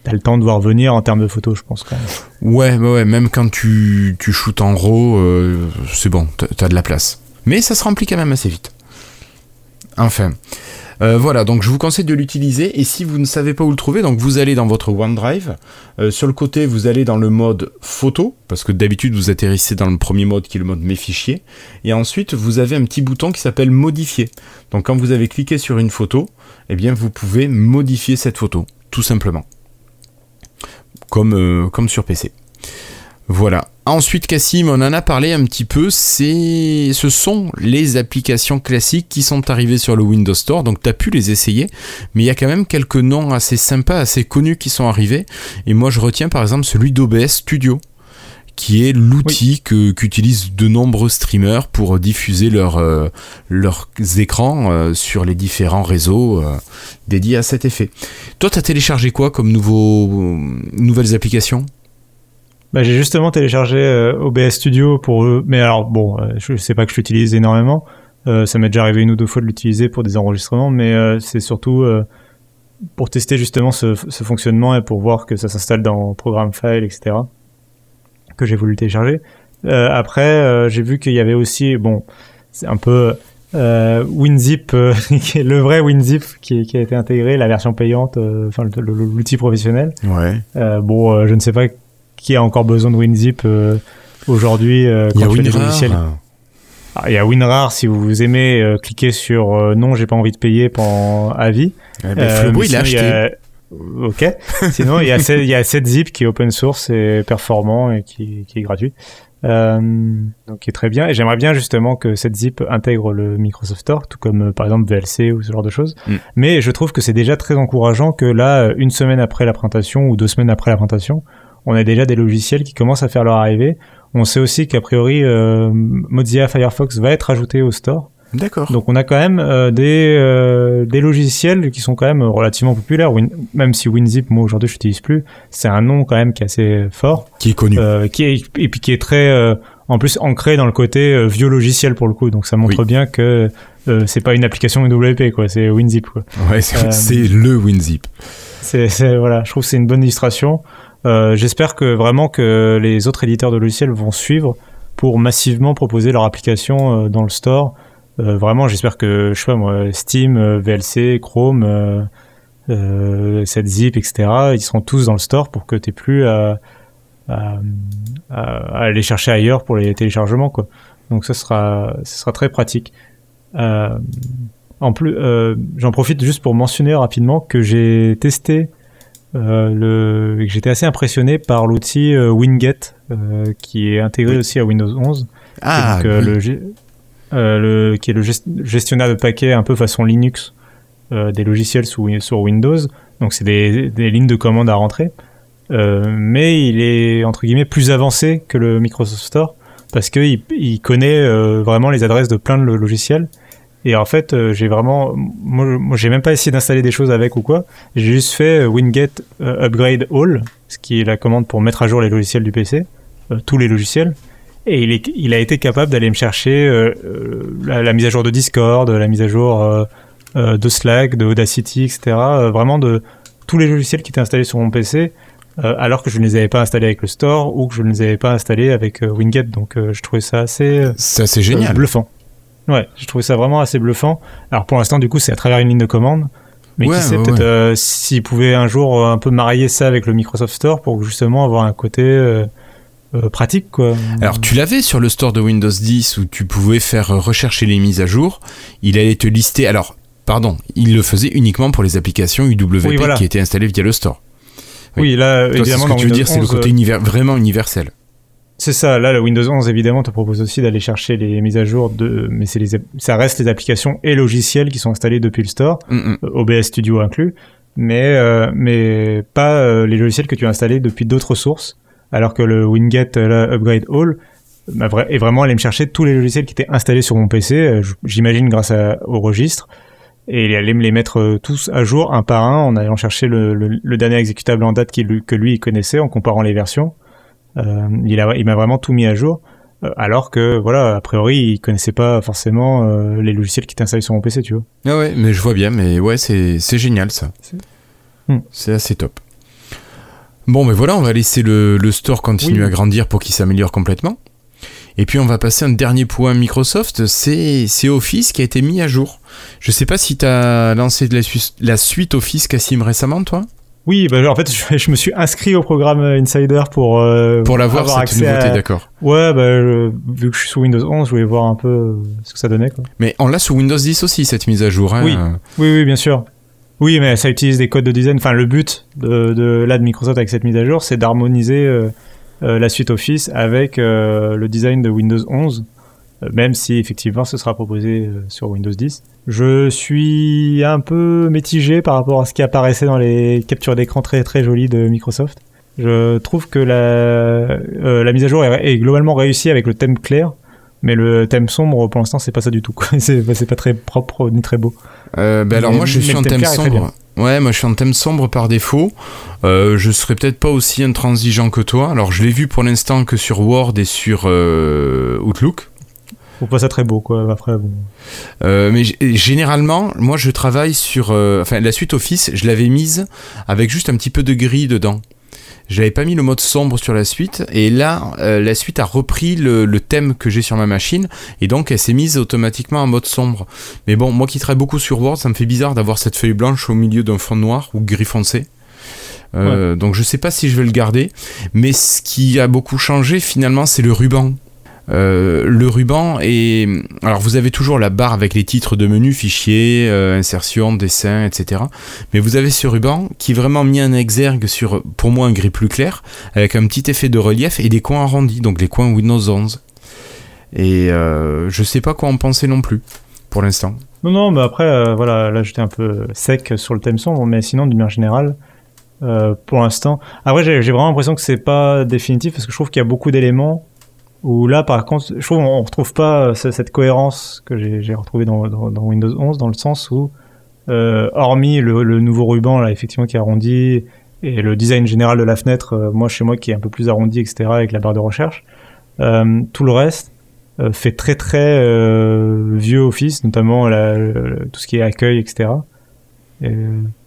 T'as le temps de voir venir en termes de photos, je pense quand même. Ouais, ouais, même quand tu, tu en RAW, euh, c'est bon, t'as de la place. Mais ça se remplit quand même assez vite. Enfin. Euh, voilà, donc je vous conseille de l'utiliser et si vous ne savez pas où le trouver, donc vous allez dans votre OneDrive. Euh, sur le côté, vous allez dans le mode photo, parce que d'habitude vous atterrissez dans le premier mode qui est le mode mes fichiers. Et ensuite, vous avez un petit bouton qui s'appelle modifier. Donc quand vous avez cliqué sur une photo, eh bien vous pouvez modifier cette photo, tout simplement comme, euh, comme sur PC. Voilà. Ensuite, Cassim, on en a parlé un petit peu. C'est, ce sont les applications classiques qui sont arrivées sur le Windows Store. Donc, tu as pu les essayer, mais il y a quand même quelques noms assez sympas, assez connus qui sont arrivés. Et moi, je retiens par exemple celui d'OBS Studio qui est l'outil que qu'utilisent de nombreux streamers pour diffuser leur, euh, leurs écrans euh, sur les différents réseaux euh, dédiés à cet effet. Toi, tu as téléchargé quoi comme nouvelles applications? Bah, j'ai justement téléchargé OBS Studio pour eux, mais alors bon, je sais pas que je l'utilise énormément. ça m'est déjà arrivé une ou deux fois de l'utiliser pour des enregistrements, mais c'est surtout pour tester justement ce, ce, fonctionnement et pour voir que ça s'installe dans Programme File, etc que j'ai voulu télécharger. Euh, après, euh, j'ai vu qu'il y avait aussi, bon, c'est un peu euh, WinZip, le vrai WinZip qui, qui, a été intégré, la version payante, enfin l'outil professionnel. Ouais. bon, je ne sais pas qui a encore besoin de WinZip aujourd'hui. il y a WinRAR. Ah, il y a WinRAR si vous aimez cliquer sur non, j'ai pas envie de payer pendant avis. Eh ben, il a acheté. Ok. Sinon, il y a il y a 7zip qui est open source et performant et qui, qui est gratuit. Euh, donc qui est très bien. Et j'aimerais bien justement que 7zip intègre le Microsoft Store, tout comme euh, par exemple VLC ou ce genre de choses. Mm. Mais je trouve que c'est déjà très encourageant que là, une semaine après la présentation ou deux semaines après la présentation, on a déjà des logiciels qui commencent à faire leur arrivée. On sait aussi qu'a priori, euh, Mozilla Firefox va être ajouté au store. D'accord. Donc on a quand même euh, des, euh, des logiciels qui sont quand même relativement populaires, même si WinZip, moi aujourd'hui je n'utilise plus, c'est un nom quand même qui est assez fort. Qui est connu. Euh, qui est, et puis qui est très, euh, en plus ancré dans le côté vieux logiciel pour le coup, donc ça montre bien que c'est pas une application WP quoi, c'est WinZip quoi. Ouais, c'est le WinZip. C'est voilà, je trouve que c'est une bonne illustration. J'espère que vraiment que les autres éditeurs de logiciels vont suivre pour massivement proposer leur application dans le store. Euh, vraiment, j'espère que, je sais pas moi, Steam, euh, VLC, Chrome, euh, euh, 7zip, etc., ils seront tous dans le store pour que tu plus à, à, à, aller chercher ailleurs pour les téléchargements, quoi. Donc ça sera, ça sera très pratique. Euh, en plus, euh, j'en profite juste pour mentionner rapidement que j'ai testé le, que j'étais assez impressionné par l'outil Winget qui est intégré aussi à Windows 11. Ah, donc, le, le, qui est le gestionnaire de paquets un peu façon Linux. des logiciels sur Windows. Donc c'est des, lignes de commande à rentrer. mais il est entre guillemets plus avancé que le Microsoft Store parce qu'il il connaît vraiment les adresses de plein de logiciels et en fait, euh, j'ai vraiment, moi, j'ai même pas essayé d'installer des choses avec ou quoi. J'ai juste fait euh, winget euh, upgrade all, ce qui est la commande pour mettre à jour les logiciels du PC, tous les logiciels. Et il, est, il a été capable d'aller me chercher la, mise à jour de Discord, la mise à jour de Slack, de Audacity, etc. vraiment de tous les logiciels qui étaient installés sur mon PC, alors que je ne les avais pas installés avec le store ou que je ne les avais pas installés avec Winget. Donc je trouvais ça assez, ça, c'est génial. bluffant. Ouais, j'ai trouvé ça vraiment assez bluffant. Alors pour l'instant, du coup, c'est à travers une ligne de commande. Mais qui sait, peut-être euh, s'ils pouvaient un jour euh, un peu marier ça avec le Microsoft Store pour justement avoir un côté euh, pratique. Quoi. Alors tu l'avais sur le store de Windows 10 où tu pouvais faire rechercher les mises à jour. Il allait te lister. Alors, pardon, il le faisait uniquement pour les applications UWP qui étaient installées via le store. Oui, là, évidemment, ce que tu veux dire, c'est le côté vraiment universel. C'est ça. Là, le Windows 11 évidemment te propose aussi d'aller chercher les mises à jour de, mais c'est les, ça reste les applications et logiciels qui sont installés depuis le store, mm, mm. Euh, OBS Studio inclus, mais euh, mais pas euh, les logiciels que tu as installés depuis d'autres sources. Alors que le Winget Upgrade All est vraiment allé me chercher tous les logiciels qui étaient installés sur mon PC, j'imagine grâce au registre, et il allait me les mettre tous à jour un par un en allant chercher le, le, dernier exécutable en date que lui il connaissait en comparant les versions. Euh, il m'a vraiment tout mis à jour. Euh, alors que voilà, a priori, il connaissait pas forcément euh, les logiciels qui étaient installés sur mon PC, tu vois. Ah ouais, mais je vois bien, mais ouais, c'est génial ça. C'est hmm. assez top. Bon, mais voilà, on va laisser le, le store continuer à grandir pour qu'il s'améliore complètement. Et puis on va passer un dernier point Microsoft, c'est Office qui a été mis à jour. Je sais pas si tu as lancé de la, la, suite Office Cassim récemment, toi? Oui, bah, en fait, je, me suis inscrit au programme Insider pour euh, pour l'avoir cette accès nouveauté, d'accord. Ouais, bah, vu que je suis sous Windows 11, je voulais voir un peu ce que ça donnait. Quoi. Mais on l'a sous Windows 10 aussi cette mise à jour. Hein. Oui, oui, oui, bien sûr. Oui, mais ça utilise des codes de design. Enfin, le but de, de là de Microsoft avec cette mise à jour, c'est d'harmoniser euh, la suite Office avec le design de Windows 11, même si effectivement ce sera proposé sur Windows 10. Je suis un peu mitigé par rapport à ce qui apparaissait dans les captures d'écran très très jolies de Microsoft. Je trouve que euh, la mise à jour est, globalement réussie avec le thème clair, mais le thème sombre, pour l'instant, c'est pas ça du tout. c'est pas très propre ni très beau. Euh, ben alors moi, je suis en thème, sombre. Ouais, moi je suis en thème sombre par défaut. Euh, je serais peut-être pas aussi intransigeant que toi. Alors je l'ai vu pour l'instant que sur Word et sur Outlook trouve pas ça très beau, quoi. Après, bon. Euh, mais généralement, moi, je travaille sur. Euh, enfin, la suite Office, je l'avais mise avec juste un petit peu de gris dedans. J'avais pas mis le mode sombre sur la suite, et là, euh, la suite a repris le, thème que j'ai sur ma machine, et donc elle s'est mise automatiquement en mode sombre. Mais bon, moi qui travaille beaucoup sur Word, ça me fait bizarre d'avoir cette feuille blanche au milieu d'un fond noir ou gris foncé. Donc je sais pas si je vais le garder, mais ce qui a beaucoup changé finalement, c'est le ruban euh, le ruban est... Alors vous avez toujours la barre avec les titres de menu, fichiers, euh, insertion, dessin, etc. Mais vous avez ce ruban qui est vraiment mis en exergue sur, pour moi, un gris plus clair, avec un petit effet de relief et des coins arrondis, donc les coins Windows 11. Et euh, je sais pas quoi en penser non plus, pour l'instant. Non, non, mais après, voilà, là j'étais un peu sec sur le thème sombre, mais sinon, d'une manière générale, pour l'instant. Après, j'ai vraiment l'impression que c'est pas définitif parce que je trouve qu'il y a beaucoup d'éléments où là, par contre, je trouve on retrouve pas euh, cette cohérence que j'ai retrouvée dans, dans, Windows 11, dans le sens où, euh, hormis le, nouveau ruban là, effectivement, qui est arrondi, et le design général de la fenêtre, euh, moi chez moi qui est un peu plus arrondi, etc., avec la barre de recherche, euh, tout le reste fait très très vieux Office, notamment la, tout ce qui est accueil, etc. Et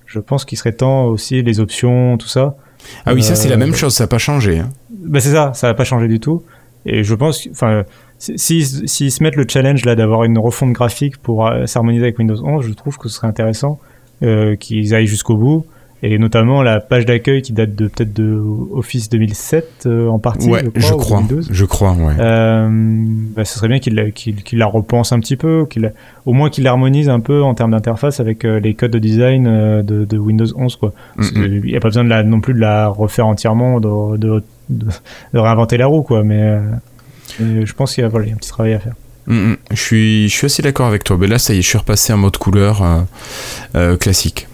je pense qu'il serait temps aussi les options, tout ça. Ah oui, ça c'est la même chose, ça n'a pas changé. Hein. Bah c'est ça, ça n'a pas changé du tout. Et je pense, enfin, s'ils si, se mettent le challenge là d'avoir une refonte graphique pour euh, s'harmoniser avec Windows 11, je trouve que ce serait intéressant euh, qu'ils aillent jusqu'au bout. Et notamment la page d'accueil qui date de peut-être de Office 2007 euh, en partie. Ouais, je crois. Je crois, ouais. Euh, bah, ce serait bien qu'il qu la repense un petit peu, qu'il au moins qu'il l'harmonise un peu en termes d'interface avec euh, les codes de design de, de, Windows 11 quoi. Il n'y a pas besoin de la, non plus de la refaire entièrement, de, de, de réinventer la roue quoi, mais, je pense qu'il y, a, voilà, y a un petit travail à faire. Mm, je, suis, je suis assez d'accord avec toi. Mais là, ça y est, je suis repassé en mode couleur classique.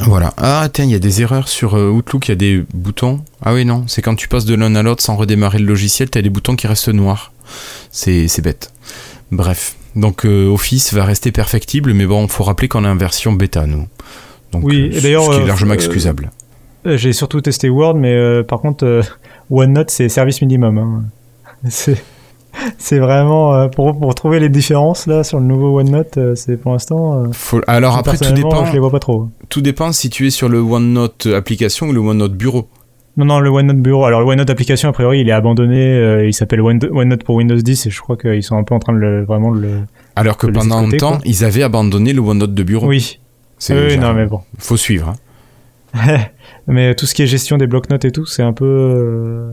Voilà. Ah, tiens, il y a des erreurs sur euh, Outlook, il y a des boutons. Ah oui, non, c'est quand tu passes de l'un à l'autre sans redémarrer le logiciel, tu as des boutons qui restent noirs. C'est bête. Bref. Donc, Office va rester perfectible, mais bon, il faut rappeler qu'on est en version bêta, nous. Donc, oui, et d'ailleurs. Ce qui est largement excusable. J'ai surtout testé Word, mais par contre, OneNote, c'est service minimum. Hein. C'est c'est vraiment euh, pour, pour trouver les différences là sur le nouveau OneNote, euh, c'est pour l'instant. Euh, alors après tout dépend. Je les vois pas trop. Tout dépend si tu es sur le OneNote application ou le OneNote bureau. Non non le OneNote bureau. Alors le OneNote application a priori il est abandonné. il s'appelle OneNote pour Windows 10 et je crois qu'ils sont un peu en train de le, vraiment le. Alors que pendant un temps ils avaient abandonné le OneNote de bureau. Oui. Oui non mais bon. Faut suivre. Hein. mais tout ce qui est gestion des blocs-notes et tout c'est un peu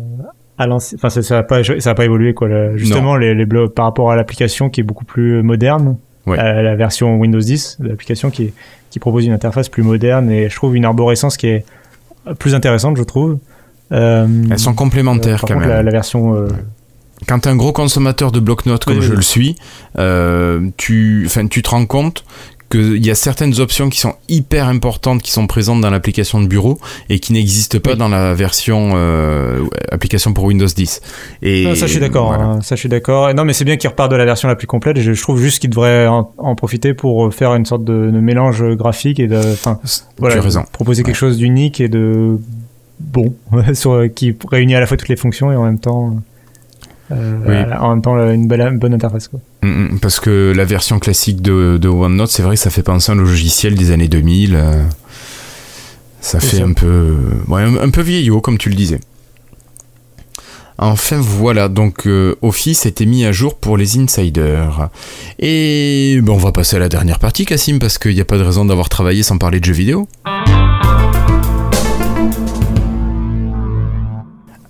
enfin ça, ça a pas ça a pas évolué quoi justement les, les blocs par rapport à l'application qui est beaucoup plus moderne la version Windows 10 l'application qui qui propose une interface plus moderne et je trouve une arborescence qui est plus intéressante je trouve. Euh, elles sont complémentaires euh, quand même. la, version euh, quand tu es un gros consommateur de bloc-notes comme je le suis, tu, tu te rends compte qu'il y a certaines options qui sont hyper importantes qui sont présentes dans l'application de bureau et qui n'existent pas dans la version euh, application pour Windows 10. Et ça je suis d'accord. Hein. ça je suis d'accord. Non mais c'est bien qu'il repart de la version la plus complète. je, trouve juste qu'il devrait en, profiter pour faire une sorte de, mélange graphique et de, enfin, voilà, proposer quelque chose d'unique et de bon sur, qui réunit à la fois toutes les fonctions et en même temps euh, en même temps une, belle, bonne interface. Quoi. Mm, mm, parce que la version classique de, de OneNote, c'est vrai que ça fait penser à un logiciel des années 2000. Euh, ça fait un peu, ouais, un, peu vieillot, comme tu le disais. Enfin voilà, donc euh, Office a été mis à jour pour les insiders. Et bon, on va passer à la dernière partie, Cassim, parce qu'il n'y a pas de raison d'avoir travaillé sans parler de jeux vidéo.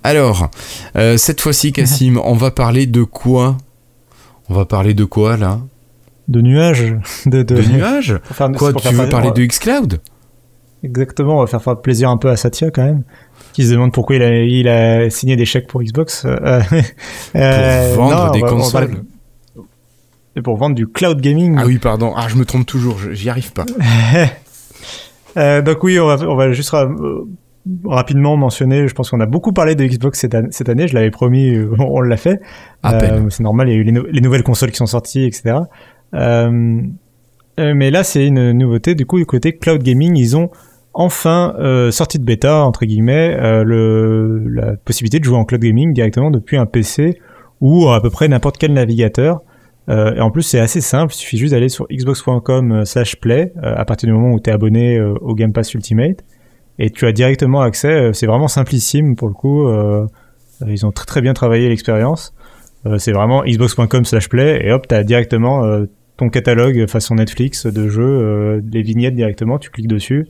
Alors, euh, cette fois-ci, Cassim, on va parler de quoi? On va parler de quoi là? De nuages. De, nuages? Quoi, tu veux parler de Xcloud? Exactement, on va faire, plaisir un peu à Satya quand même, qui se demande pourquoi il a, signé des chèques pour Xbox. Euh, euh, pour vendre des consoles. Et pour vendre du cloud gaming. Ah oui, pardon. Ah, je me trompe toujours, j'y arrive pas. donc oui, on va, on va juste rapidement mentionner, je pense qu'on a beaucoup parlé de Xbox cette, année, je l'avais promis, euh, on l'a fait. Euh, c'est normal, il y a eu les, nouvelles consoles qui sont sorties, etc. Euh, mais là, c'est une nouveauté. Du coup, du côté cloud gaming, ils ont enfin sorti de bêta, entre guillemets, le, la possibilité de jouer en cloud gaming directement depuis un PC ou à peu près n'importe quel navigateur. et en plus, c'est assez simple. Il suffit juste d'aller sur xbox.com/play à partir du moment où tu es abonné au Game Pass Ultimate et tu as directement accès. Euh, c'est vraiment simplissime pour le coup. Euh, ils ont très très bien travaillé l'expérience. Euh, c'est vraiment xbox.com/play et hop, tu as directement ton catalogue façon Netflix de jeux, les vignettes directement. Tu cliques dessus,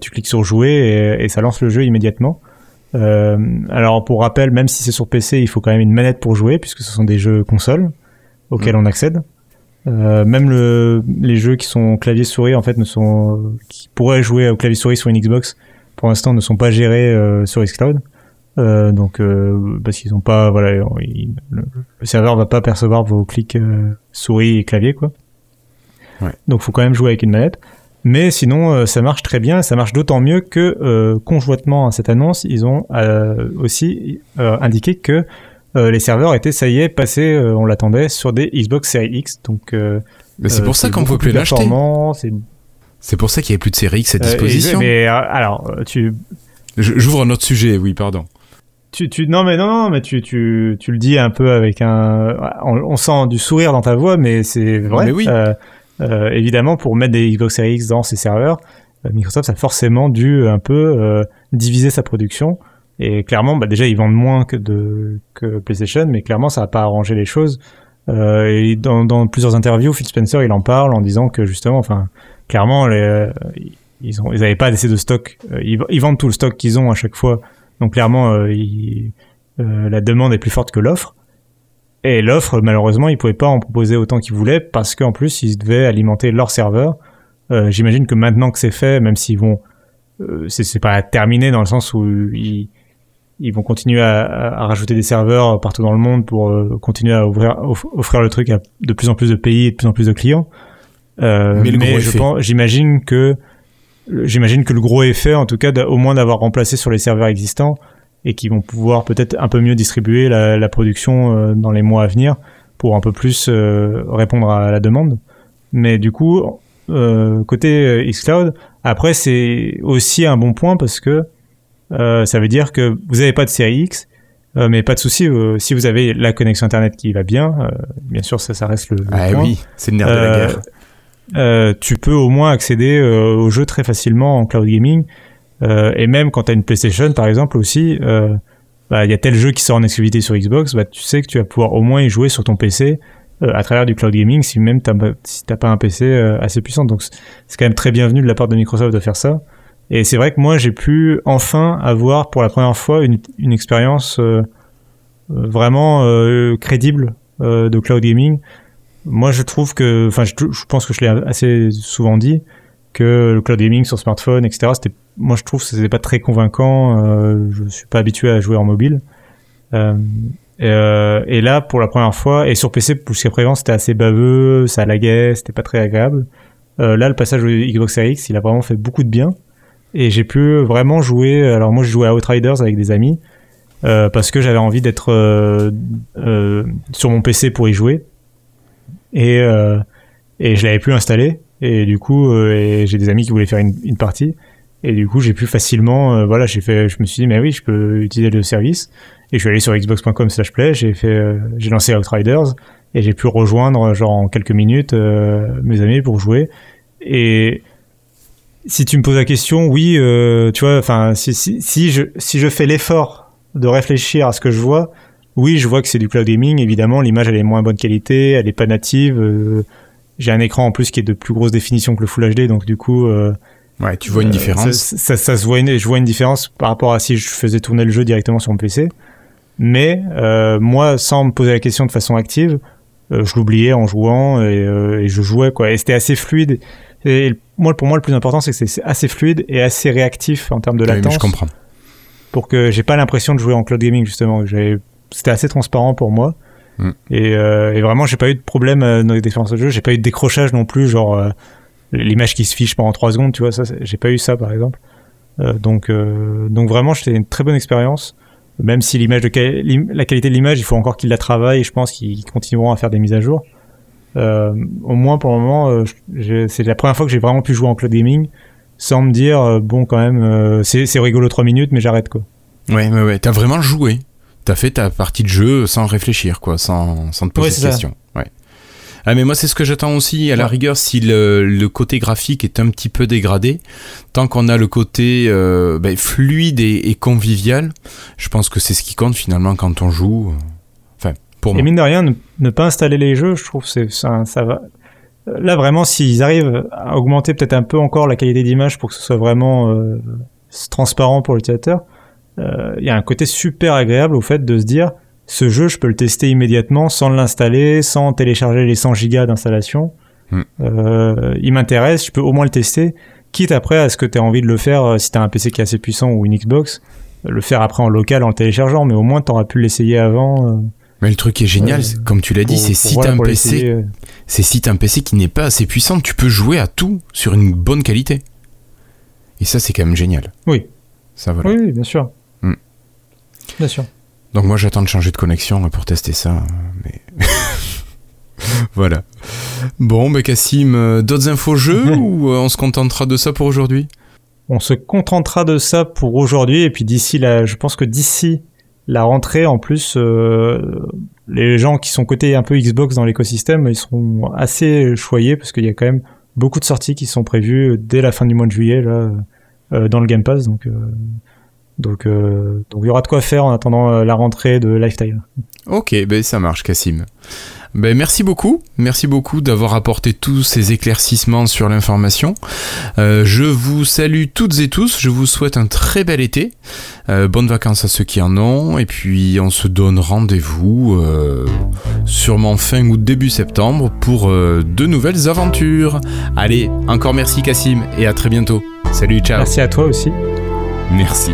tu cliques sur jouer et, ça lance le jeu immédiatement. alors pour rappel, même si c'est sur PC, il faut quand même une manette pour jouer puisque ce sont des jeux consoles auxquels mm. on accède. Euh, même le, les jeux qui sont clavier souris en fait ne sont qui pourraient jouer au clavier souris sur une Xbox pour l'instant ne sont pas gérés euh, sur Xcloud. Euh, donc euh, parce qu'ils ont pas voilà le, le, serveur va pas percevoir vos clics euh, souris et clavier quoi. Ouais. Donc faut quand même jouer avec une manette. Mais sinon ça marche très bien, ça marche d'autant mieux que conjointement à cette annonce, ils ont aussi indiqué que euh, les serveurs étaient, ça y est, passés, euh, on l'attendait, sur des Xbox Series X. Donc, euh, mais c'est pour ça qu'on ne peut plus l'acheter. C'est pour ça qu'il n'y avait plus de Series X à disposition. mais alors, tu. J'ouvre un autre sujet, oui, pardon. Tu, tu, non mais non, non mais tu, tu, tu le dis un peu avec un, on, sent du sourire dans ta voix, mais c'est vrai. Mais oui. Euh, évidemment, pour mettre des Xbox Series X dans ses serveurs, Microsoft a forcément dû un peu diviser sa production et clairement, bah déjà, ils vendent moins que, de, que PlayStation, mais clairement, ça n'a pas arrangé les choses. Euh, et dans, dans, plusieurs interviews, Phil Spencer, il en parle en disant que justement, enfin, clairement, les, ils ont, ils pas assez de stock. Euh, ils, ils, vendent tout le stock qu'ils ont à chaque fois. Donc clairement, euh, euh, la demande est plus forte que l'offre. Et l'offre, malheureusement, ils pouvaient pas en proposer autant qu'ils voulaient parce qu'en plus, ils devaient alimenter leur serveur. Euh, J'imagine que maintenant que c'est fait, même s'ils vont, c'est pas terminé dans le sens où ils ils vont continuer à, à, rajouter des serveurs partout dans le monde pour continuer à ouvrir, offrir le truc à de plus en plus de pays et de plus en plus de clients. Euh, mais, mais j'imagine que j'imagine que le gros effet, en tout cas, au moins d'avoir remplacé sur les serveurs existants et qui vont pouvoir peut-être un peu mieux distribuer la, la production euh, dans les mois à venir pour un peu plus euh, répondre à la demande. Mais du coup, euh, côté xCloud, après c'est aussi un bon point parce que ça veut dire que vous n'avez pas de série X, mais pas de souci. si vous avez la connexion internet qui va bien, bien sûr ça, ça reste le, le ah oui, c'est le nerf de la guerre euh, tu peux au moins accéder euh, au jeu très facilement en cloud gaming. Euh, et même quand tu as une PlayStation, par exemple, aussi, bah, il y a tel jeu qui sort en exclusivité sur Xbox, bah, tu sais que tu vas pouvoir au moins y jouer sur ton PC à travers du cloud gaming, si même t'as, si t'as pas un PC assez puissant. Donc c'est quand même très bienvenu de la part de Microsoft de faire ça. Et c'est vrai que moi j'ai pu enfin avoir pour la première fois une, une expérience vraiment crédible de cloud gaming moi, je trouve que, enfin, je, pense que je l'ai assez souvent dit, que le cloud gaming sur smartphone, etc., c'était, moi, je trouve que c'était pas très convaincant. Euh, je suis pas habitué à jouer en mobile. Euh, et, euh, là, pour la première fois, et sur PC, jusqu'à présent, c'était assez baveux, ça laguait, c'était pas très agréable. Euh, là, le passage au Xbox Series X, il a vraiment fait beaucoup de bien. Et j'ai pu vraiment jouer. Alors moi, je jouais à Outriders avec des amis euh, parce que j'avais envie d'être euh, sur mon PC pour y jouer. Et euh, et je l'avais plus installé. Et du coup euh, j'ai des amis qui voulaient faire une, partie. Et du coup j'ai pu facilement euh, voilà j'ai fait je me suis dit mais oui je peux utiliser le service. Et je suis allé sur xbox.com/play j'ai fait j'ai lancé Outriders. Et j'ai pu rejoindre genre en quelques minutes mes amis pour jouer. Et si tu me poses la question oui tu vois enfin si, si, si je si je fais l'effort de réfléchir à ce que je vois oui, je vois que c'est du cloud gaming. Évidemment, l'image elle est moins bonne qualité, elle est pas native. Euh, j'ai un écran en plus qui est de plus grosse définition que le Full HD, donc du coup. Euh, ouais, tu vois une euh, différence. Ça, ça, se voit, une, je vois une différence par rapport à si je faisais tourner le jeu directement sur mon PC. Mais moi, sans me poser la question de façon active, je l'oubliais en jouant et, je jouais quoi. Et c'était assez fluide. Et moi, pour moi, le plus important, c'est que c'est assez fluide et assez réactif en termes de latence. Oui, je comprends. Pour que j'ai pas l'impression de jouer en cloud gaming justement. C'était assez transparent pour moi. Mm. Et, euh, et, vraiment, j'ai pas eu de problème euh, dans les expériences de jeu. J'ai pas eu de décrochage non plus, genre euh, l'image qui se fiche pendant 3 secondes, tu vois. Ça, j'ai pas eu ça, par exemple. Euh, donc, euh, donc vraiment, c'était une très bonne expérience. Même si l'image de la qualité de l'image, il faut encore qu'ils la travaillent. Et je pense qu'ils continueront à faire des mises à jour. au moins pour le moment, c'est la première fois que j'ai vraiment pu jouer en cloud gaming sans me dire bon quand même, c'est rigolo 3 minutes, mais j'arrête quoi. Ouais, ouais, ouais. T'as vraiment joué t'as fait ta partie de jeu sans réfléchir, quoi, sans, sans te poser de questions. Ouais. Ah, mais moi, c'est ce que j'attends aussi. À la rigueur, si le, le, côté graphique est un petit peu dégradé, tant qu'on a le côté euh, ben, fluide et, convivial, je pense que c'est ce qui compte finalement quand on joue. Enfin, pour moi. Et mine de rien, ne, pas installer les jeux, je trouve c'est ça, ça va. Là, vraiment, s'ils arrivent à augmenter peut-être un peu encore la qualité d'image pour que ce soit vraiment euh, transparent pour l'utilisateur, il euh, y a un côté super agréable au fait de se dire ce jeu, je peux le tester immédiatement sans l'installer, sans télécharger les 100 gigas d'installation. Hmm. Euh, il m'intéresse, je peux au moins le tester, quitte après à ce que tu aies envie de le faire euh, si tu as un PC qui est assez puissant ou une Xbox, le faire après en local en le téléchargeant, mais au moins tu auras pu l'essayer avant. mais le truc qui est génial, comme tu l'as dit, c'est si t'as un PC, c'est si t'as un PC qui n'est pas assez puissant, tu peux jouer à tout sur une bonne qualité. Et ça, c'est quand même génial. Oui. Ça Oui, bien sûr. Bien sûr. Donc moi j'attends de changer de connexion pour tester ça, mais voilà. Bon, mais Cassim, euh, d'autres infos jeux ou euh, on se contentera de ça pour aujourd'hui? On se contentera de ça pour aujourd'hui et puis d'ici là, je pense que d'ici la rentrée, en plus, euh, les gens qui sont côté un peu Xbox dans l'écosystème, ils seront assez choyés parce qu'il y a quand même beaucoup de sorties qui sont prévues dès la fin du mois de juillet là dans le Game Pass, donc donc, euh, donc il y aura de quoi faire en attendant euh, la rentrée de Lifetime. Ok, ben ça marche, Cassim. Ben, merci beaucoup, merci beaucoup d'avoir apporté tous ces éclaircissements sur l'information. Euh, je vous salue toutes et tous, je vous souhaite un très bel été, euh, bonnes vacances à ceux qui en ont, et puis on se donne rendez-vous sûrement fin ou début septembre pour de nouvelles aventures. Allez, encore merci Cassim et à très bientôt. Salut, ciao. Merci à toi aussi. Merci.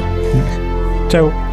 Ciao